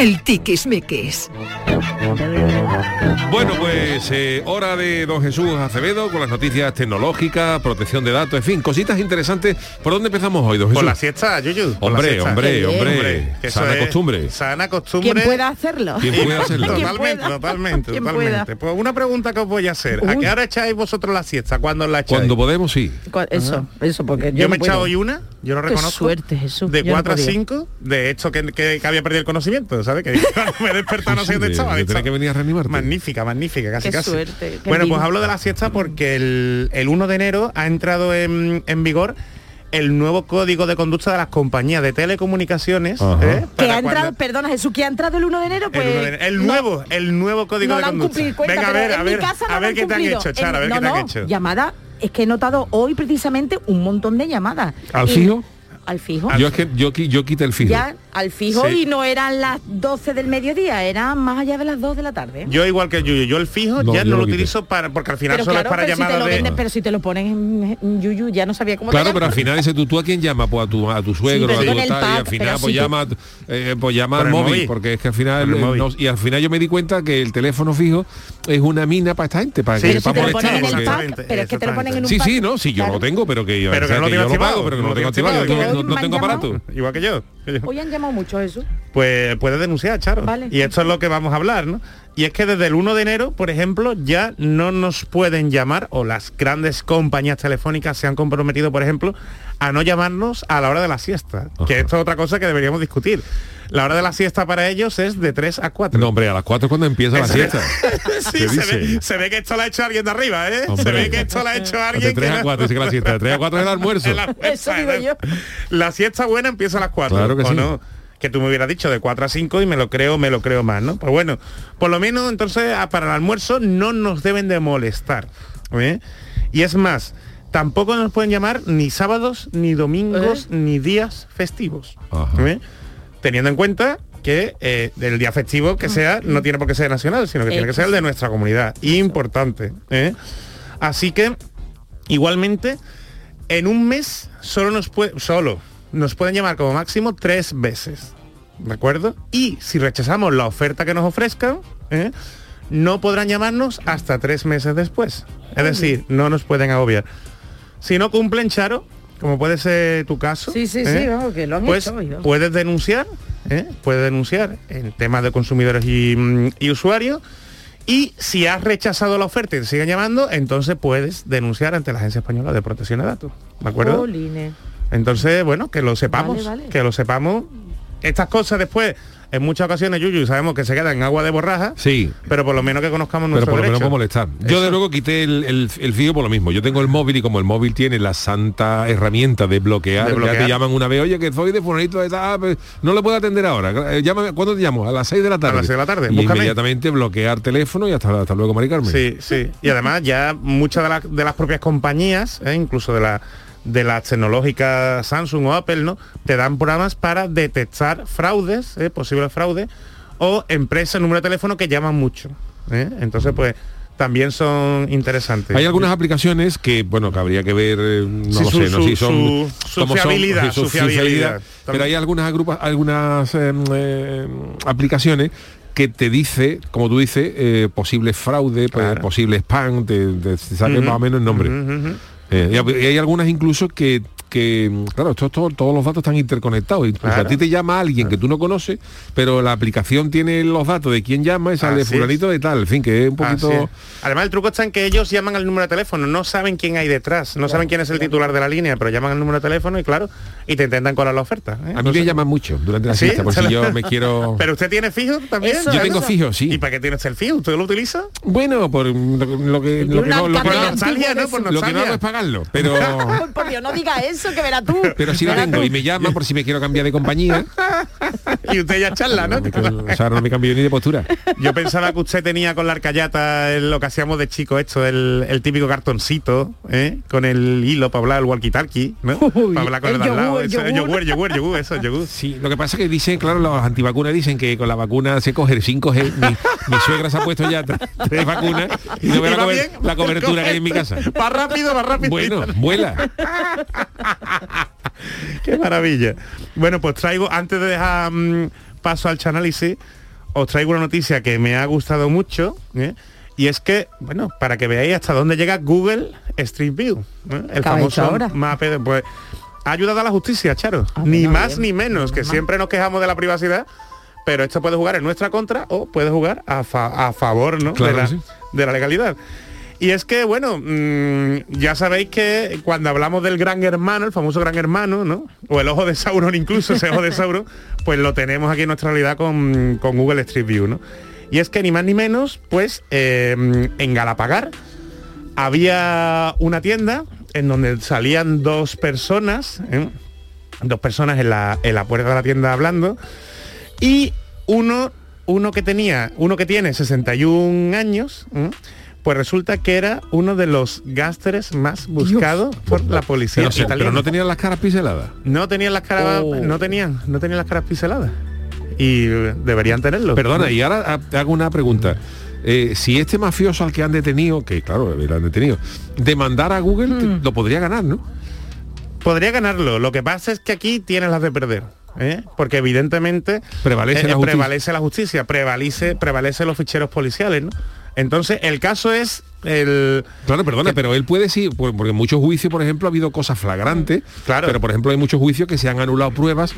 El tiquismiquis. Bueno, pues eh, hora de don Jesús Acevedo con las noticias tecnológicas, protección de datos, en fin, cositas interesantes. ¿Por dónde empezamos hoy, don Jesús? Por la siesta, Yuyu. la Hombre, siesta. hombre, hombre. que Sana es costumbre. Sana costumbre. Quien pueda hacerlo. ¿Quién puede hacerlo? Quien Totalmente, totalmente, totalmente. pueda. Pues una pregunta que os voy a hacer. ¿A qué hora echáis vosotros la siesta? ¿Cuándo la echáis? Cuando podemos, sí. Eso, eso, porque yo, Yo me he echado hoy una, yo lo Qué reconozco. suerte, Jesús. De yo no 4 a podía. 5, de hecho que, que- que había perdido el conocimiento, ¿sabes? Que cuando me he despertado no sé Sí, dónde de- estaba. estado- que venir a reanimarte. Magnífica, magnífica, casi Qué casi. suerte, qué bueno, pues hablo de la siesta porque el, el 1 de enero ha entrado en, en vigor el nuevo código de conducta de las compañías de telecomunicaciones. ¿eh? Que ha entrado, cuando- perdona Jesús, que ha entrado el 1 de enero, el, pues... 1 de enero. El no- nuevo, el nuevo código no de conducta. cuenta, Venga, a ver, a ver, a ver qué te han hecho, Chara, a ver qué te han hecho. Llamada, es que he notado hoy precisamente un montón de llamadas. ¿Al Y- fijo? Al fijo. Yo es que yo, yo quité el fijo. Ya, al fijo Sí. y no eran las 12 del mediodía, eran más allá de las 2 de la tarde. Yo igual que el Yuyu, yo el fijo No, ya no lo lo utilizo para porque al final pero solo claro, es para pero, si te llamadas lo de pero si te lo ponen en, Yuyu, ya no sabía cómo te Claro, pero al final dice tú, ¿tú a quién llama? Pues a tu, a tu suegro, pero a tu tal, y al final pues si llama, eh, pues llama al móvil, móvil. porque es que al final el eh, no- y al final yo me di cuenta que el teléfono fijo es una mina para esta gente, para Sí, que si para te molestar, pero es que te lo ponen en un Sí, sí, no, sí, yo lo tengo, pero que, yo lo activado, pago, pero que no lo tengo activado, no, tengo aparato. Igual que yo. que yo. Hoy han llamado mucho eso. Pues puedes denunciar, Charo. Vale. Y esto es lo que vamos a hablar, ¿no? Y es que desde el 1 de enero, por ejemplo, ya no nos pueden llamar, o las grandes compañías telefónicas se han comprometido, por ejemplo, a no llamarnos a la hora de la siesta. Que esto es otra cosa que deberíamos discutir. La hora de la siesta para ellos es de 3 a 4. No, hombre, a las 4 cuando empieza la siesta. Sí, ¿Qué se dice? ve, se ve que esto lo ha hecho alguien de arriba, ¿eh? Se Hombre. ve que esto lo ha hecho alguien De 3 que a no- 4, dice que la siesta. De 3 a 4 es el almuerzo. Almuerzo, Eso digo yo. La siesta buena empieza a las 4. Claro que ¿o sí. no? Que tú me hubieras dicho de 4 a 5 y me lo creo, me lo creo más, ¿no? Pues bueno, por lo menos entonces a- para el almuerzo no nos deben de molestar. ¿eh? Y es más, tampoco nos pueden llamar ni sábados, ni domingos, ni días festivos. ¿eh? Teniendo en cuenta que eh, el día festivo que sea no tiene por qué ser nacional, sino que tiene que ser el de nuestra comunidad. Importante. ¿eh? Así que, igualmente, en un mes solo nos puede, solo nos pueden llamar como máximo tres veces. ¿De acuerdo? Y si rechazamos la oferta que nos ofrezcan, ¿eh? no podrán llamarnos hasta tres meses después. Es decir, no nos pueden agobiar. Si no cumplen, Charo, como puede ser tu caso, Sí, sí, ¿eh? sí, vamos, que lo han pues hecho vamos. puedes denunciar, ¿eh? puedes denunciar en temas de consumidores y, mm, y usuarios. Y si has rechazado la oferta y te siguen llamando, entonces puedes denunciar ante la Agencia Española de Protección de Datos. ¿De acuerdo? Jolines. Entonces, bueno, que lo sepamos, Vale, vale. que lo sepamos. Estas cosas después, en muchas ocasiones, Yuyu, sabemos que se quedan en agua de borraja, Sí. pero por lo menos que conozcamos Pero nuestro por lo menos derecho. por molestar. Yo de luego quité el, el, el fijo por lo mismo. Yo tengo el móvil y como el móvil tiene la santa herramienta de bloquear, De ya te llaman una vez, oye, que soy de fulanito de tal, ah, pues, no le puedo atender ahora. Eh, llámame, ¿cuándo te llamo? A las 6 de la tarde. las seis de la tarde, Y búscame. inmediatamente bloquear teléfono y hasta, hasta luego, Mari Carmen. Sí, sí. Y además ya muchas de, las- de las propias compañías, ¿eh? incluso de la de las tecnológicas Samsung o Apple, ¿no? Te dan programas para detectar fraudes, ¿eh? posibles fraudes, o empresas, número de teléfono que llaman mucho. ¿eh? Entonces, pues, también son interesantes. Hay algunas aplicaciones que, bueno, que habría que ver, eh, no Sí, lo su- sé, no sé si son... su- su cómo son, fiabilidad, su fiabilidad. Pero hay algunas, agrupa- algunas eh, eh, aplicaciones que te dice, como tú dices, eh, posible fraude, pues, Claro. posible spam, te, te saque más o menos el nombre. Hab- y hay algunas incluso que, que claro, esto, esto- todos los datos están interconectados. Incluso Claro. a ti te llama alguien que tú no conoces, pero la aplicación tiene los datos de quién llama y sale Así fulanito de tal. En fin, que es un poquito... es. Además, el truco está en que ellos llaman al número de teléfono, no saben quién hay detrás, no saben quién es el titular de la línea, pero llaman al número de teléfono y claro, y te intentan colar la oferta. ¿eh? A mí me llaman mucho durante la ¿Sí? siesta, por si yo me quiero... Pero usted tiene fijo también. Eso, Yo tengo fijo, sí. ¿Y para qué tiene usted el fijo? ¿Usted lo utiliza? Bueno, por lo, que, lo que no, lo hago es pagarlo, pero... Por Dios, no diga eso. eso que verás tú. Pero si lo tengo tú. y me llama por si me quiero cambiar de compañía. y usted ya charla, ¿no? O sea, no me cambio ni de postura. Yo pensaba que usted tenía con la arcayata el- lo que hacíamos de chico esto, el, el típico cartoncito, ¿eh? con el hilo para hablar el walkie-talkie, ¿no? para hablar con el, el de al lado. yogur, Eso, yogur. yogur, yogur, yogur, eso, yogur. Sí, lo que pasa es que dicen, claro, los antivacunas dicen que con la vacuna se coge el 5G. Mi, mi suegra se ha puesto ya tres, vacunas y no ve ¿Y la, bien? la cobertura que hay en mi casa. Va rápido, va rápido. Bueno, vuela. Qué maravilla. Bueno, pues traigo, antes de dejar mm, paso al chanálisis, os traigo una noticia que me ha gustado mucho. ¿eh? Y es que, bueno, para que veáis hasta dónde llega Google Street View. ¿eh? El ¿Qué ha hecho famoso ahora? mapa de- pues ha ayudado a la justicia, Charo. ni más ni menos, que siempre nos quejamos de la privacidad, pero esto puede jugar en nuestra contra o puede jugar a, fa- a favor ¿no? Claro de, la, sí. de la legalidad. Y es que, bueno, mm, ya sabéis que cuando hablamos del gran hermano, el famoso gran hermano, ¿no? O el ojo de Sauron incluso, ese ojo de Sauron, pues lo tenemos aquí en nuestra realidad con, con Google Street View, ¿no? Y es que ni más ni menos, pues eh, en Galapagar había una tienda en donde salían dos personas, ¿eh? dos personas en la, en la puerta de la tienda hablando, y uno, uno que tenía, uno que tiene 61 años, ¿eh? Pues resulta que era uno de los gásteres más buscados por la policía Pero, italiana. pero no tenían las caras piseladas. No tenían las caras, Oh. no tenían, no tenían las caras piseladas. Y eh, deberían tenerlo. Perdona, y ahora te hago una pregunta. Eh, si este mafioso al que han detenido, que claro, lo han detenido, demandara a Google, te- lo podría ganar, ¿no? Podría ganarlo. Lo que pasa es que aquí tienes las de perder. ¿eh? Porque evidentemente eh, Prevalece la justicia. prevalece la justicia, prevalece, prevalece los ficheros policiales, ¿no? Entonces, el caso es el. Claro, perdona, pero él puede sí, por- porque en muchos juicios, por ejemplo, ha habido cosas flagrantes. Claro. Pero, por ejemplo, hay muchos juicios que se han anulado pruebas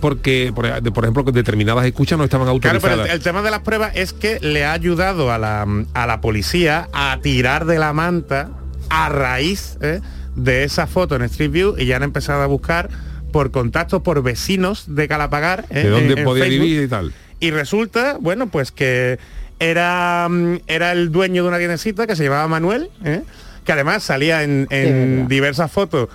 porque, por, ejemplo, determinadas escuchas no estaban Claro, autorizadas. pero el, el tema de las pruebas es que le ha ayudado a la, a la policía a tirar de la manta a raíz ¿eh? de esa foto en Street View y ya han empezado a buscar por contactos, por vecinos de Calapagar. ¿eh? de dónde en- podía vivir y tal. Y resulta, bueno, pues que era, mm, era el dueño de una tiendecita que se llamaba Manuel, ¿eh? que además salía en, en diversas fotos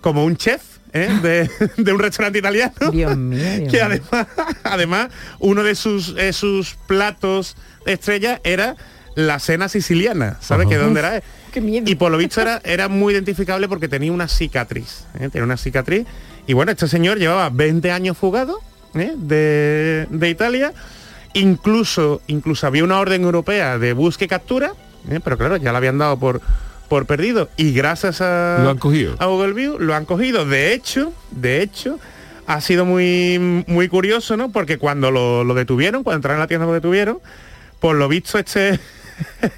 como un chef. ¿eh? De, de un restaurante italiano Dios mío, Dios que además además uno de sus eh, sus platos estrella era la cena siciliana ¿sabes que dónde era? Qué miedo. y por lo visto era, era muy identificable porque tenía una cicatriz ¿eh? tenía una cicatriz y bueno este señor llevaba 20 años fugado ¿eh? de, de Italia incluso incluso había una orden europea de búsqueda y captura ¿eh? pero claro ya la habían dado por por perdido y gracias a Lo han cogido. a Google View lo han cogido de hecho de hecho ha sido muy muy curioso no porque cuando lo, lo detuvieron cuando entraron a la tienda lo detuvieron por lo visto este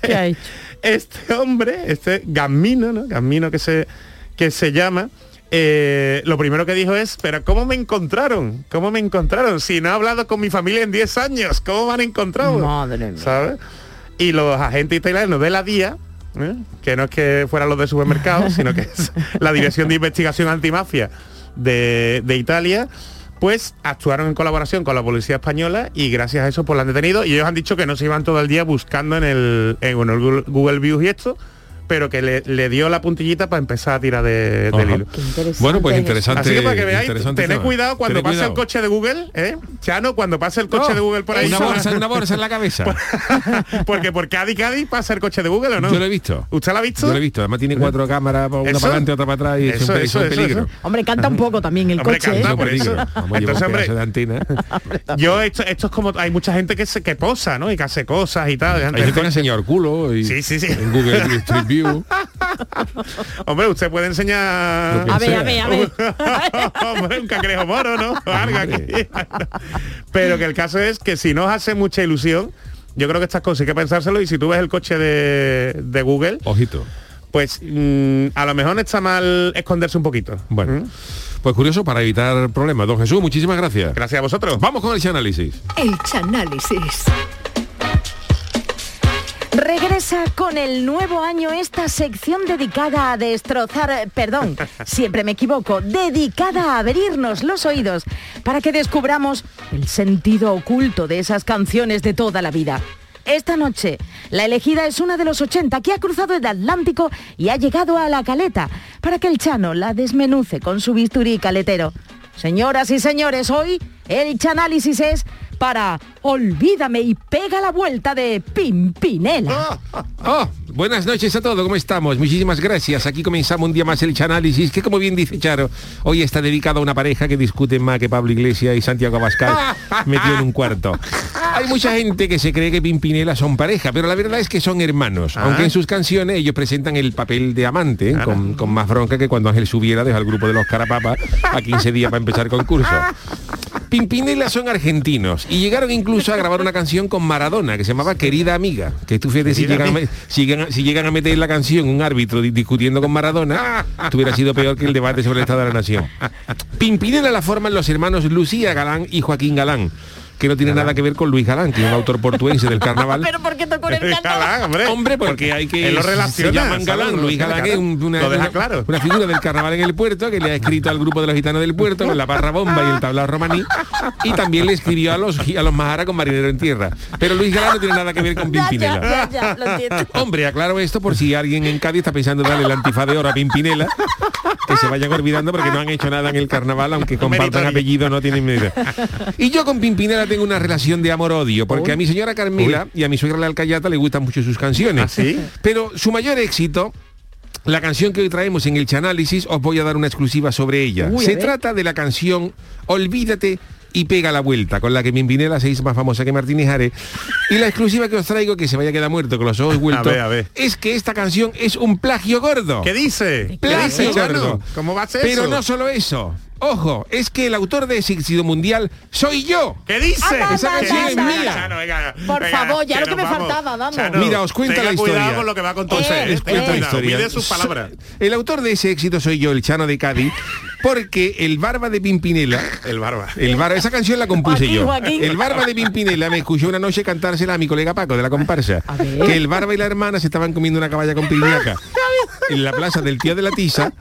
¿Qué ha hecho? este hombre, este Gambino, ¿no? Gambino que se, que se llama, eh, lo primero que dijo es, pero ¿cómo me encontraron? ¿Cómo me encontraron? Si no he hablado con mi familia en 10 años, ¿cómo me han encontrado? Madre mía. ¿Sabes? Y los agentes italianos de la DIA, ¿eh? que no es que fueran los de supermercados, sino que es la Dirección de Investigación Antimafia de, de Italia, pues actuaron en colaboración con la policía española y gracias a eso pues lo han detenido y ellos han dicho que no se iban todo el día buscando en el, en bueno, el Google Views y esto, pero que le, le dio la puntillita para empezar a tirar de, del hilo. Bueno, pues interesante. Así que para que veáis, tened cuidado cuando Tened pase cuidado. el coche de Google, ¿eh? Chano, cuando pase el coche No, de Google por ahí. Una bolsa, una bolsa en la cabeza. Porque por Cádiz, Cádiz pasa el coche de Google o no. Yo lo he visto. ¿Usted lo ha visto? Yo lo he visto. Además tiene cuatro cámaras, una Eso. para adelante, otra para atrás y es un, Eso, es un eso, peligro. eso. Hombre, canta un poco también el Hombre, coche. canta, ¿eh? Por eso. Vamos, Entonces, hombre. Yo esto, esto es como hay mucha gente que se que posa, ¿no? Y que hace cosas y tal. Hay gente que ha enseñado el culo y Sí, sí, sí. en Google Street View. Hombre, usted puede enseñar. A ver, a ver, a ver. Hombre, un cangrejo moro, ¿no? Algo aquí. Pero que el caso es que si no os hace mucha ilusión, yo creo que estas cosas hay que pensárselo y si tú ves el coche de, de Google, Ojito. pues mm, a lo mejor no está mal esconderse un poquito. Bueno, ¿Mm? pues curioso para evitar problemas. Don Jesús, muchísimas gracias. Gracias a vosotros. Vamos con el análisis. El Chanálisis. Regresa con el nuevo año esta sección dedicada a destrozar, perdón, siempre me equivoco, dedicada a abrirnos los oídos para que descubramos el sentido oculto de esas canciones de toda la vida. Esta noche, la elegida es una de los 80 que ha cruzado el Atlántico y ha llegado a la caleta para que el Chano la desmenuce con su bisturí caletero. Señoras y señores, hoy el Chanálisis es para Olvídame y pega la vuelta de Pimpinela. Oh, buenas noches a todos, ¿cómo estamos? Muchísimas gracias. Aquí comenzamos un día más el análisis, que como bien dice Charo, hoy está dedicado a una pareja que discute más que Pablo Iglesias y Santiago Abascal metido en un cuarto. Hay mucha gente que se cree que Pimpinela son pareja, pero la verdad es que son hermanos. Ah. Aunque en sus canciones ellos presentan el papel de amante, ¿eh? con, con más bronca que cuando Ángel subiera desde el grupo de los Carapapa a 15 días para empezar concurso. Pimpinela son argentinos y llegaron incluso a grabar una canción con Maradona que se llamaba Querida Amiga. Que tú fíjate si llegan, a, si, llegan, si llegan a meter la canción un árbitro di- discutiendo con Maradona, hubiera sido peor que el debate sobre el estado de la nación. Pimpinela la forman los hermanos Lucía Galán y Joaquín Galán que no tiene nada que ver con Luis Galán, que es un autor portuense del carnaval. Pero ¿por qué tocó el Galán, hombre. Hombre, porque hay que Él lo se relaciona, llaman Galán. ¿sabes? Luis Galán es un- una, Lo deja una- claro. una figura del carnaval en el puerto que le ha escrito al grupo de los gitanos del puerto con la barra bomba y el tablao romaní y también le escribió a los a los Mahara con marinero en tierra. Pero Luis Galán no tiene nada que ver con Pimpinela. ya, ya, ya, lo entiendo. Hombre, aclaro esto por si alguien en Cádiz está pensando en darle el antifaz de oro a Pimpinela, que se vayan olvidando porque no han hecho nada en el carnaval, aunque compartan Meritorio. apellido, no tienen medida. Y yo con Pimpinela tengo una relación de amor-odio, porque a mi señora Carmela y a mi suegra la Alcayata le gustan mucho sus canciones. ¿Ah, sí? Pero su mayor éxito la canción que hoy traemos en el Chanálisis os voy a dar una exclusiva sobre ella. Uy, Se trata de la canción Olvídate y pega la vuelta, con la que Pimpinela se hizo más famosa que Martínez Ares. Y la exclusiva que os traigo, que se vaya a quedar muerto con los ojos vueltos, ver, a ver. es que esta canción es un plagio gordo. ¿Qué dice? ¿Qué Plagio dice, gordo. ¿Cómo va a ser Pero eso? no solo eso. Ojo, es que el autor de ese éxito mundial soy yo. ¿Qué dice? Anda, Esa anda, canción es anda. mía. Chano, venga, Por venga, favor, ya lo que me vamos. faltaba, vamos. Chano, Mira, os cuento la cuidado historia. con lo que va a contar Eh, eh, cuento la cuidado, historia. Mide sus palabras. El autor de ese éxito soy yo, el Chano de Cádiz, porque el barba de Pimpinela, El barba. el barba, esa canción la compuse Joaquín, yo. Joaquín. El barba de Pimpinela me escuchó una noche cantársela a mi colega Paco de la comparsa. Que el barba y la hermana se estaban comiendo una caballa con piriñaca en la plaza del tío de la tiza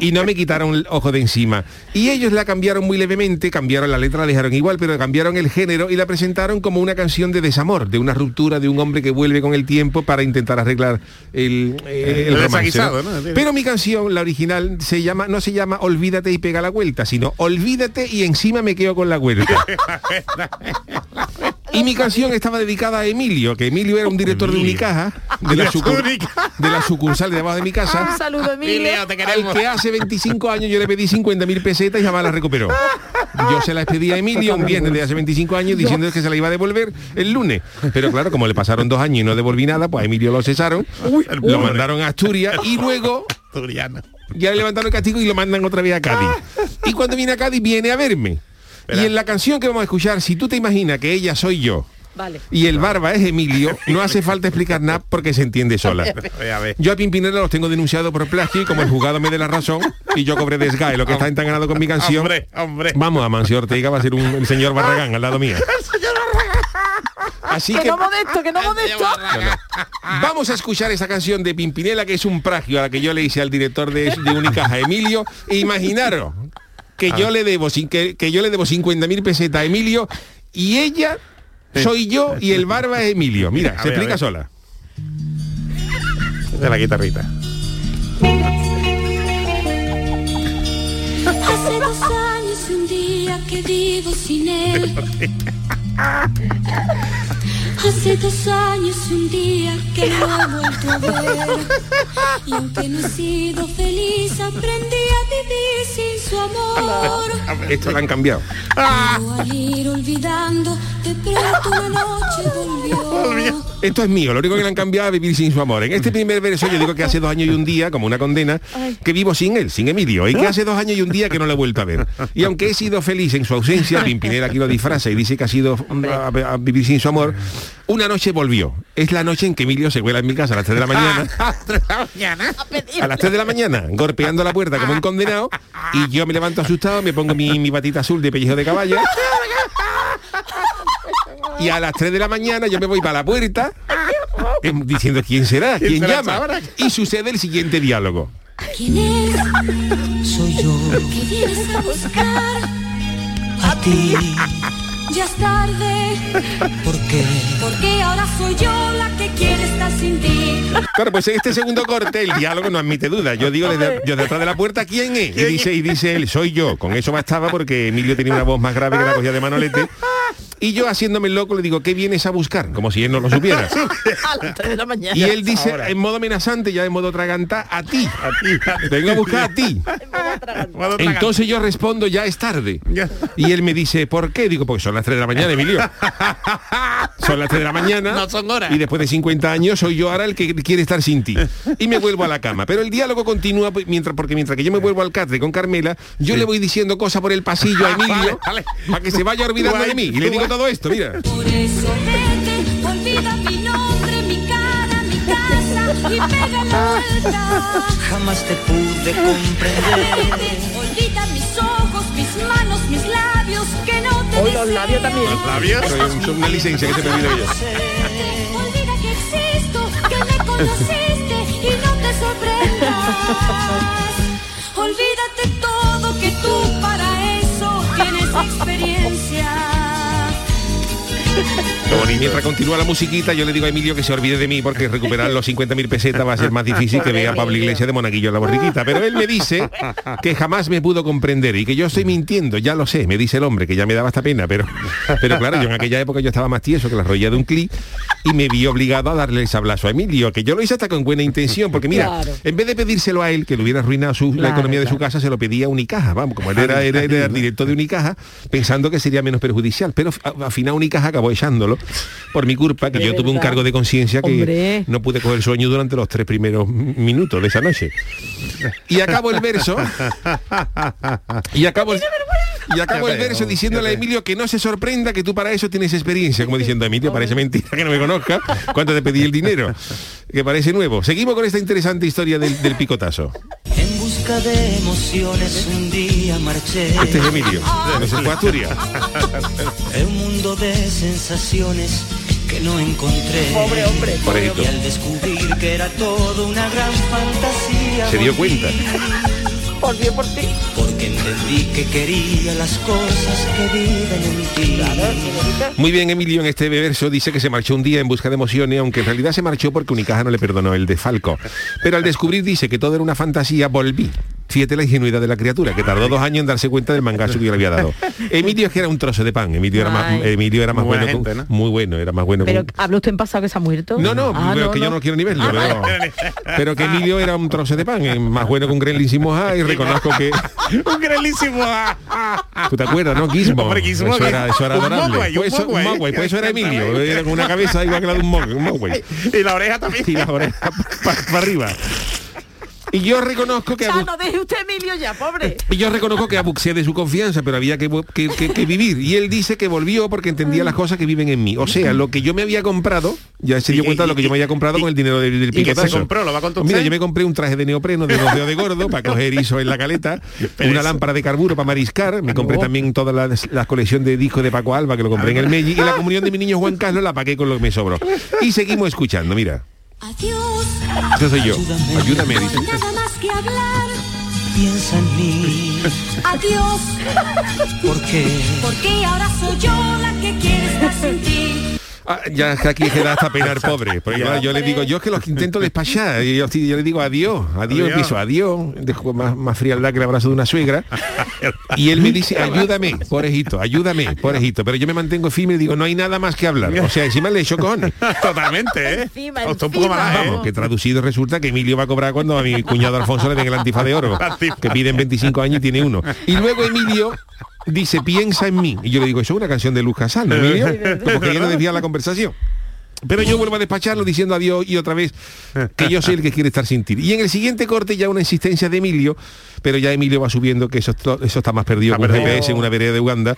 y no me quitaron el ojo de encima. Y ellos la cambiaron muy levemente, cambiaron la letra, la dejaron igual, pero cambiaron el género y la presentaron como una canción de desamor, de una ruptura de un hombre que vuelve con el tiempo para intentar arreglar el, eh, el El romance, desaguisado, ¿no? ¿no? Pero mi canción, la original, se llama, no se llama Olvídate y pega la vuelta, sino Olvídate y encima me quedo con la vuelta. Y mi canción estaba dedicada a Emilio, que Emilio era un director de Unicaja, de la, de la sucursal de debajo de mi casa. Un saludo, Emilio. te Al que hace 25 años yo le pedí 50.000 pesetas y jamás las recuperó. Yo se las pedí a Emilio un viernes de hace 25 años diciendo que se la iba a devolver el lunes. Pero claro, como le pasaron dos años y no devolví nada, pues a Emilio lo cesaron, lo mandaron a Asturias y luego Asturiano. ya le levantaron el castigo y lo mandan otra vez a Cádiz. Y cuando viene a Cádiz viene a verme. Y en la canción que vamos a escuchar, si tú te imaginas que ella soy yo Vale. y el barba es Emilio, no hace falta explicar nada porque se entiende sola. Yo a Pimpinela los tengo denunciado por plagio y como el juzgado me dé la razón y yo cobré desgae lo que está entanganado con mi canción. Hombre, hombre. Vamos, a Mancio Ortega va a ser un el señor Barragán al lado mío. Así Que que no modesto, que no modesto. vamos a escuchar esa canción de Pimpinela que es un plagio a la que yo le hice al director de, de Unicaja, Emilio. E imaginaros que yo le debo sin que, que yo le debo 50.000 pesetas a Emilio y ella soy yo y el barba es Emilio. Mira, A se ver, explica sola. De la guitarrita. Hace dos años un día que vivo sin él. Hace dos años y un día que no he vuelto a ver. Y aunque no he sido feliz, aprendí a vivir sin su amor. Esto lo han cambiado. Pero al ir olvidando, de pronto una noche volvió. Esto es mío, lo único que le han cambiado es vivir sin su amor. En este primer verso yo digo que hace dos años y un día, como una condena, que vivo sin él, sin Emilio, y que hace dos años y un día que no lo he vuelto a ver. Y aunque he sido feliz en su ausencia, Pimpinela aquí lo disfraza y dice que ha sido a, a vivir sin su amor, una noche volvió. Es la noche en que Emilio se cuela en mi casa a las 3 de la mañana. A las 3 de la mañana, golpeando la puerta como un condenado, y yo me levanto asustado, me pongo mi, mi batita azul de pellejo de caballo. Y a las 3 de la mañana yo me voy para la puerta em, diciendo quién será, ¿Quién quién será llama. Y sucede el siguiente diálogo. ¿Quién es? Soy yo. Que vienes a buscar a ti. Ya es tarde. ¿Por qué? Porque ahora soy yo la que ti. Claro, pues en este segundo corte el diálogo no admite duda. Yo digo desde, yo detrás de la puerta, ¿quién es? Y dice, y dice él, soy yo. Con eso bastaba porque Emilio tenía una voz más grave que la cogía de Manolete. Y yo haciéndome el loco le digo, ¿qué vienes a buscar? Como si él no lo supiera. A las 3 de la mañana. Y él dice, en modo amenazante, ya en modo traganta, a ti. A ti. Vengo a buscar a ti. Entonces yo respondo, ya es tarde. Y él me dice, ¿por qué? Digo, porque son las 3 de la mañana, Emilio. Son las 3 de la mañana. No son horas. Y después de 50 años soy yo ahora el que quiere estar sin ti. Y me vuelvo a la cama. Pero el diálogo continúa pues, mientras, porque mientras que yo me vuelvo al catre con Carmela, yo le voy diciendo cosas por el pasillo a Emilio para que se vaya olvidando de mí. Y le digo todo esto, mira. Por eso vete, olvida mi nombre, mi cara, mi casa y pega la vuelta. Jamás te pude comprender. Olvida mis ojos, mis manos, mis labios, que no te Hoy los labios también. Labios. Son una licencia que se me olvida conociste y no te sorprendas. Olvídate todo, que tú para eso tienes experiencia. Bueno, y mientras continúa la musiquita, yo le digo a Emilio que se olvide de mí porque recuperar los 50.000 pesetas va a ser más difícil que vea a Pablo Iglesias de Monaguillo en la borriquita. Pero él me dice que jamás me pudo comprender y que yo estoy mintiendo, ya lo sé, me dice el hombre, que ya me daba esta pena, pero, pero claro, yo en aquella época yo estaba más tieso que la rodilla de un clic y me vi obligado a darle el sablazo a Emilio, que yo lo hice hasta con buena intención, porque mira, Claro. en vez de pedírselo a él, que le hubiera arruinado su- la Claro, economía de su casa, se lo pedía a Unicaja, vamos, como él era, era, era el director de Unicaja, pensando que sería menos perjudicial, pero a- al final Unicaja acabó echándolo por mi culpa, que De yo tuve un cargo de conciencia que Hombre. no pude coger sueño durante los tres primeros minutos de esa noche. Y acabo el verso, y acabo el, y acabo el verso diciéndole a Emilio que no se sorprenda que tú para eso tienes experiencia, como diciendo, Emilio, parece mentira que no me conozca, cuánto te pedí el dinero, que parece nuevo. Seguimos con esta interesante historia del, del picotazo. En busca de emociones un día marché. Este es Emilio, no se fue a Asturias. En un mundo de sensaciones que no encontré. Pobre hombre. Pobrecito. Y al descubrir que era todo una gran fantasía. Se dio cuenta. Volvió por ti. Porque entendí que quería las cosas que viven en ti. Muy bien, Emilio, en este verso dice que se marchó un día en busca de emociones, aunque en realidad se marchó porque Unicaja no le perdonó el desfalco. Pero al descubrir dice que todo era una fantasía, volví. Fíjate la ingenuidad de la criatura, que tardó dos años en darse cuenta del mangazo que yo le había dado. Emilio es que era un trozo de pan. Emilio era más. Emilio era más bueno, gente, ¿no? muy bueno, era más bueno. Pero con- habla usted en pasado que se ha muerto. No, no, Ah, pero que yo no quiero ni verlo. pero, pero que Emilio era un trozo de pan, más bueno que un gremlin sin mojar y reconozco que... un grelísimo. ¿Tú te acuerdas, no? Gizmo. Hombre, Gizmo, eso era, eso era un adorable. mogwai, Pues eso, mogwai. mogwai, pues eso era Emilio. Era con una cabeza igual que la de un mogwai. un mogwai. y la oreja también. Y la oreja para arriba. Y yo reconozco que... Ya, abu- no deje usted a Emilio ya, pobre. y yo reconozco que abuxé de su confianza, pero había que, que- que- que vivir. Y él dice que volvió porque entendía las cosas que viven en mí. O sea, lo que yo me había comprado, ya se dio Y- cuenta de lo que yo me había comprado con el dinero del, del ¿Y qué se picotazo. compró? ¿Lo va a contar Mira, yo me compré un traje de neopreno de dos dedos de gordo para coger iso en la caleta, una lámpara de carburo para mariscar, me compré también toda la, la colección de discos de Paco Alba que lo compré en el Meiji y la comunión de mi niño Juan Carlos la pagué con lo que me sobró. Y seguimos escuchando, mira. Adiós. Eso soy yo. Ayúdame, dice. Nada más que hablar. Piensa en mí. Adiós. ¿Por qué? Porque ahora soy yo la que quiere estar sin ti. Ah, ya es que aquí queda hasta penar pobre. Porque claro, yo le digo, yo es que los intento despachar. Y yo, yo le digo adiós, adiós, Adiós. empiezo adiós, dejo más, más frialdad que el abrazo de una suegra. Y él me dice, ayúdame, porejito, ayúdame, porejito. Pero yo me mantengo firme y digo, no hay nada más que hablar. O sea, encima le echo cojones. Totalmente, ¿eh? Encima, Costó un poco encima. más, ¿eh? Vamos, que traducido resulta que Emilio va a cobrar cuando a mi cuñado Alfonso le den el antifa de oro, que piden 25 años y tiene uno. Y luego Emilio dice, piensa en mí. Y yo le digo, eso es una canción de Luz Casal, ¿no, Emilio? Como que no desvía la conversación. Pero yo vuelvo a despacharlo diciendo adiós y otra vez que yo soy el que quiere estar sin ti. Y en el siguiente corte ya una insistencia de Emilio, pero ya Emilio va subiendo que eso, eso está más perdido que un. GPS en una vereda de Uganda.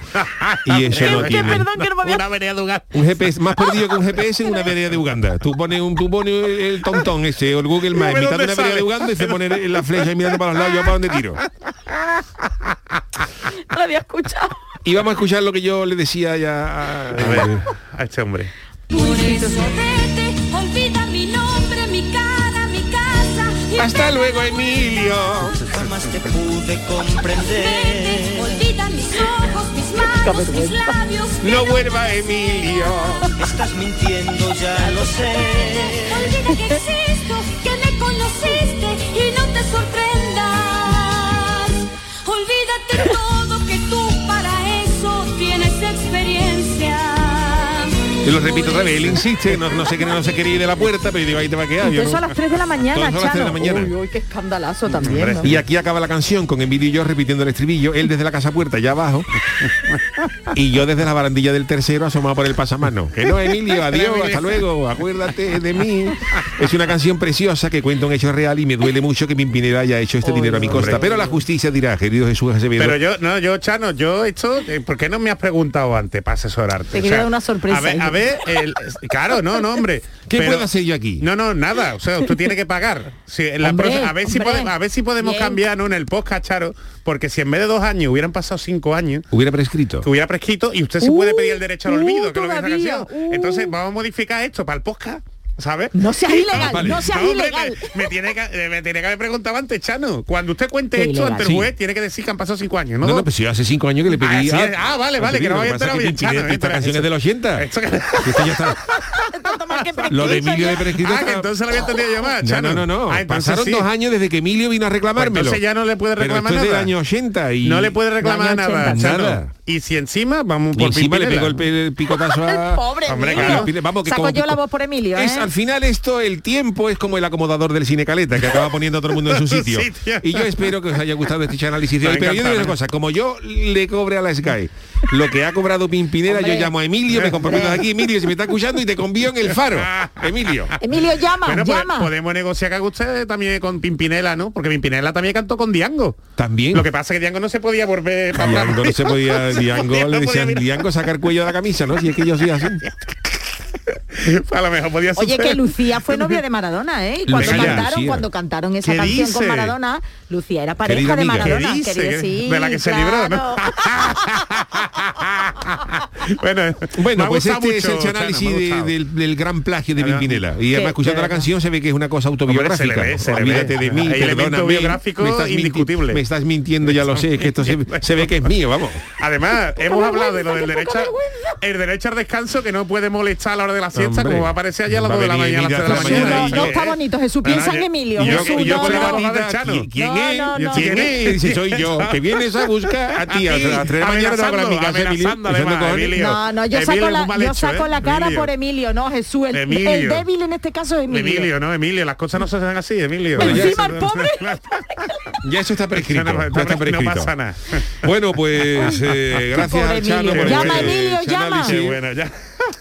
Y eso no tiene... perdón, que no me había... Una vereda de hogar. Un GPS más perdido que un GPS en una vereda de Uganda. Tú pones un, tú pones el tontón ese o el Google Maps en mitad de una vereda de Uganda y se pone en la flecha y mirando para los lados, yo para dónde tiro. No lo había escuchado. Y vamos a escuchar lo que yo le decía ya a, A ver, a este hombre. Por eso vete, olvida mi nombre, mi cara, mi casa. y Hasta luego, la Emilio. Jamás te pude comprender. Vete, olvida mis ojos, mis manos. mis labios No vuelva Emilio. Estás mintiendo, ya lo sé. Olvida que existo, que me conociste y no te sorprendas. Olvídate todo Y lo repito otra vez, él insiste, no, no sé qué no se quería ir de la puerta, pero yo digo, ahí te va a quedar. Y yo eso a las 3 de la mañana, a las tres de la mañana. Uy, uy, qué escandalazo también. ¿no? Y aquí acaba la canción con Emilio y yo repitiendo el estribillo, él desde la casa puerta ya abajo y yo desde la barandilla del tercero asomado por el pasamano. Que no, Emilio, adiós, hasta luego, acuérdate de mí. Es una canción preciosa que cuenta un hecho real y me duele mucho que Pimpinela haya hecho este dinero a mi costa. Pero la justicia dirá, querido Jesús Acevedo. Pero yo, no, yo, Chano, yo esto, eh, ¿por qué no me has preguntado antes para asesorarte? Te quería dar una sorpresa A ver, ahí. a ver, el- claro, no, no, hombre. ¿Qué pero- puedo hacer yo aquí? No, no, nada. O sea, tú tienes que pagar. Sí, en la Hombre, próxima- a, ver si a ver podemos Bien. cambiar ¿no? en el podcast, Charo, porque si en vez de dos años hubieran pasado cinco años, Hubiera prescrito. que hubiera prescrito y usted se puede pedir el derecho al uh, olvido, que es lo que dice la todavía, canción. Entonces vamos a modificar esto para el podcast. ¿Sabes? No seas ilegal, vale. no seas hombre, ilegal. Me, me tiene que, eh, me tiene que haber preguntado antes, Chano. Cuando usted cuente Qué esto ilegal. ante el Sí. juez, tiene que decir que han pasado cinco años, ¿no? No, no, pues yo hace cinco años que le pedí. Ah, sí, ah, vale, vale, que no me había enterado bien, Chano, Esta entra, canción eso- es del 80. Esto que- Esto ya está- Lo de Emilio de prescrito. Ah, que entonces lo había entendido yo más, No, Chano. no, no, no. Ah, entonces Pasaron sí. dos años desde que Emilio vino a Pues reclamármelo. entonces ya no le puede Pero reclamar esto es del nada. año 80 y No le puede reclamar Año nada, 80. Chano. Nada. Y si encima vamos Y por encima le pegó el, picotazo a... Pobre Hombre. Vamos, que Saco yo la voz por Emilio, ¿eh? Al final esto, el tiempo es como el acomodador del cine caleta, que acaba poniendo a todo el mundo en su sitio. Y yo espero que os haya gustado este análisis de hoy. Pero yo digo una cosa, como yo le cobre a la Sky lo que ha cobrado Pimpinela, yo llamo a Emilio, me comprometo aquí, Emilio, si me está escuchando y te convío en el faro. Emilio. Emilio, llama, Bueno, pues, podemos negociar que haga usted también con Pimpinela, ¿no? Porque Pimpinela también cantó con Diango. También. Lo que pasa es que Diango no se podía volver para. Diango no se podía, Diango No le decían. Diango saca el cuello de la camisa, ¿no? Si es que yo soy así. A lo mejor podía Oye, que Lucía fue novia de Maradona, ¿eh? Y cuando Venga cantaron, Lucía. cuando cantaron esa ¿Qué canción con? Maradona, Lucía era pareja Querida de amiga. Maradona. ¿Qué dice? querida, sí, De la que se libró, bueno, Bueno, pues este es el análisis de- del, del gran plagio de Pimpinela. Y además escuchando la canción se ve que es una cosa Hombre, se le autobiográfica. ve, se le Olvídate ve. de mí, Hay elemento perdóname. biográfico Me estás minti- indiscutible. Me estás mintiendo, ya lo sé, es que esto se, se ve que es mío, vamos. Además, hemos hablado de lo del derecho, el derecho al descanso que no puede molestar a la hora de la siesta, Hombre. como va a aparecer allá a las Va a 2 de la mañana, a las 3 de la Emilia mañana. No, está bonito, Jesús. Piensa en Emilio. y yo- Jesús, y yo no, con la no. abogada del Chano. ¿Qui- ¿Quién es? ¿Quién es? Dice, soy yo, que vienes a buscar a ti a las 3 de la mañana mi casa, Emilio. No, no, yo saco, la, yo saco ¿eh? la cara Emilio. por Emilio, no Jesús. El, débil en este caso es Emilio. Emilio, no, Emilio, las cosas no se hacen así, Emilio. Encima eso- el pobre. Ya eso está prescrito. No, no, ya está no prescrito. pasa nada. Bueno, pues eh, gracias Chano Llama, este Emilio, llama.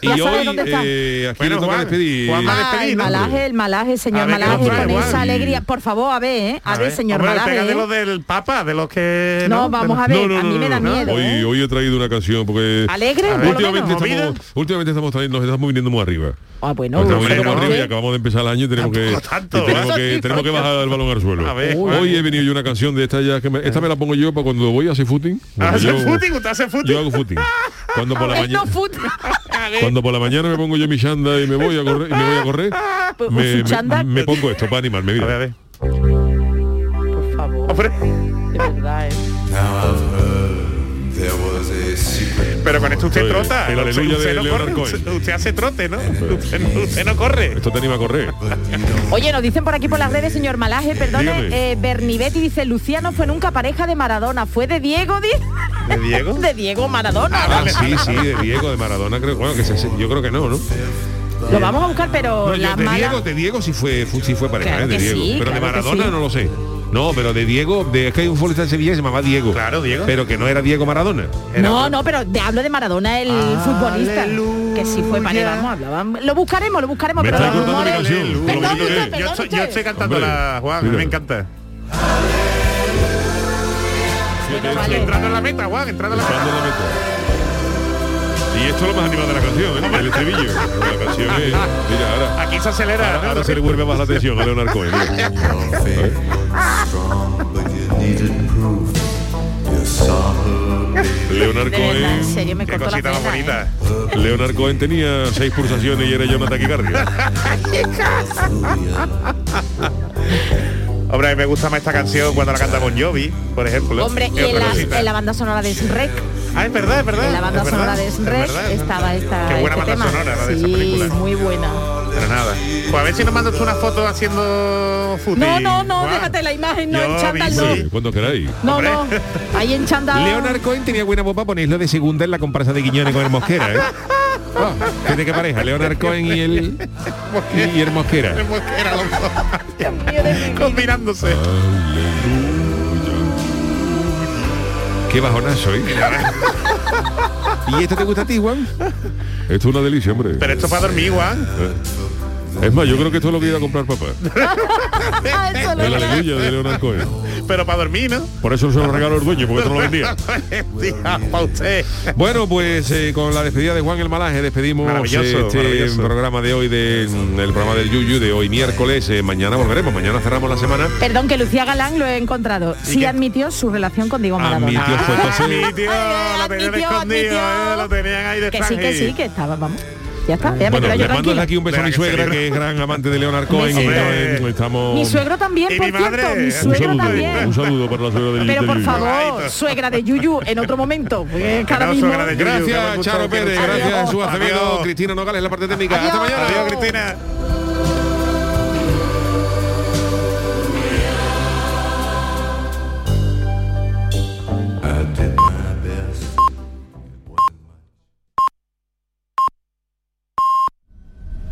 Y Ya hoy dónde está. eh, aquí Bueno, Juan, despedir. Juan va a Ah, despedir, el ¿no? malaje, el malaje, señor A ver, ¿qué malaje, trae, con Juan? esa alegría. Por favor, a ver, ¿eh? A, ver, señor Hombre, malaje. pega de ¿eh? los del Papa, de los que... No, vamos a ver, No, no, a mí no, me da miedo. Hoy, ¿eh? hoy he traído una canción porque Alegre, por lo últimamente estamos, últimamente estamos trayendo- nos estamos viniendo muy arriba. Ah, bueno, Nos estamos arriba y ¿qué? acabamos de empezar el año y tenemos que, tanto, y tenemos, ¿eh? que tenemos que bajar el balón al suelo. A ver, Hoy Juan. he venido yo una canción de esta ya que me- esta me la pongo yo para cuando voy a hacer footing. Cuando ¿Hace yo, footing? ¿Usted hace footing? yo hago footing. Cuando por la mañana cuando por la mañana me pongo yo mi chanda y me voy a correr y me voy a correr, Pues, me, me- me pongo esto para animarme, A ver, a mira. ver. Por favor, Hombre, de verdad, ¿eh? Pero con esto usted trota. el Usted- aleluya usted de no corre, Cohen. usted, usted hace trote, ¿no? Usted, no- usted no corre. Esto te anima a correr. Oye, nos dicen por aquí por las redes, señor Malaje, perdone, eh, Bernibetti dice, Luciano fue nunca pareja de Maradona, fue de Diego, di- ¿De Diego? de Diego Maradona. Ah, sí, sí, de Diego, de Maradona, creo. Bueno, que se- yo creo que no, ¿no? Lo vamos a buscar, pero No, yo- las de. Diego, de Diego sí fue, fu- sí fue pareja, Claro ¿eh? de Diego. sí, pero de claro Maradona sí. no lo sé. No, pero de Diego, de, es que hay un futbolista de Sevilla que se llamaba Diego. Claro, Diego. Pero que no era Diego Maradona. No, no, pero de, hablo de Maradona, el futbolista. Que sí fue pareja, vamos, hablaban. Lo buscaremos, lo buscaremos, Me pero los cortando mi rumores... canción. Perdón, es. perdón Yo estoy, yo estoy cantando Hombre, la Juan, a mí mira. me encanta. Vale. Entrando en la meta, Juan, entrando en la meta. Y esto es lo más animado de la canción, ¿eh? el estribillo. La canción es. Mira, ahora. Aquí se acelera. Ahora, ¿no? ahora se le vuelve más la atención a Leonard Cohen. mira. Leonard verdad, en Cohen. serio, me Qué cortó la cosita más bonita. ¿eh? Leonard Cohen tenía seis pulsaciones y era yo una taquicardia. Hombre, a mí me gusta más esta canción cuando la canta Bon Jovi, por ejemplo. Hombre, y la, en la banda sonora de Shrek. Ah, es verdad, es verdad. En la banda es verdad, sonora de Shrek estaba esta, Qué buena este banda tema. sonora la de esa sí, película. muy buena. Pero nada. Pues a ver si nos mandas una foto haciendo footing. No, no, no, déjate la imagen, no, Yo en chándal no. Sí, cuando queráis. No, no, ahí en chándal. Leonard Cohen tenía buena voz para ponerlo de segunda en la comparsa de Quiñones con el Mosquera, ¿eh? ¿qué ¿De qué pareja? Leonard Cohen y el y el Mosquera. El Mosquera, los dos. Combinándose. Qué bajonazo, ¿eh? ¿Y esto te gusta a ti, Juan? Esto es una delicia, hombre. Pero esto es para dormir, Juan. Es más, yo creo que esto es lo que iba a comprar papá. El aleluya de Leonard Cohen. Pero para dormir, ¿no? Por eso se lo regaló el dueño, porque esto no lo vendía. para usted. Bueno, pues eh, con la despedida de Juan el Malaje despedimos Maravilloso, este maravilloso. programa de hoy, de, el programa del Yuyu de hoy miércoles. Eh, mañana volveremos, mañana cerramos la semana. Perdón, que Lucía Galán lo he encontrado. Sí admitió su relación con Diego Maradona. Admitió, fue entonces- Admitió, lo tenían admitió, escondido, eh, lo tenían ahí de Que sí, que sí, que estaba, vamos. Ya está, ya me Bueno, quedo yo le desde aquí un beso a mi suegra, que es gran amante de Leonard Cohen. y también estamos... Mi suegro también, Y por mi cierto, madre, mi un suegro saludo, también. un saludo para la suegra del Pero por favor, suegra de Yuyu en otro momento. de me Gracias, Charo me Pérez, gracias, Jesús Adiós. Acevedo, Cristina Nogales, la parte técnica. Hasta mañana. Adiós, Cristina.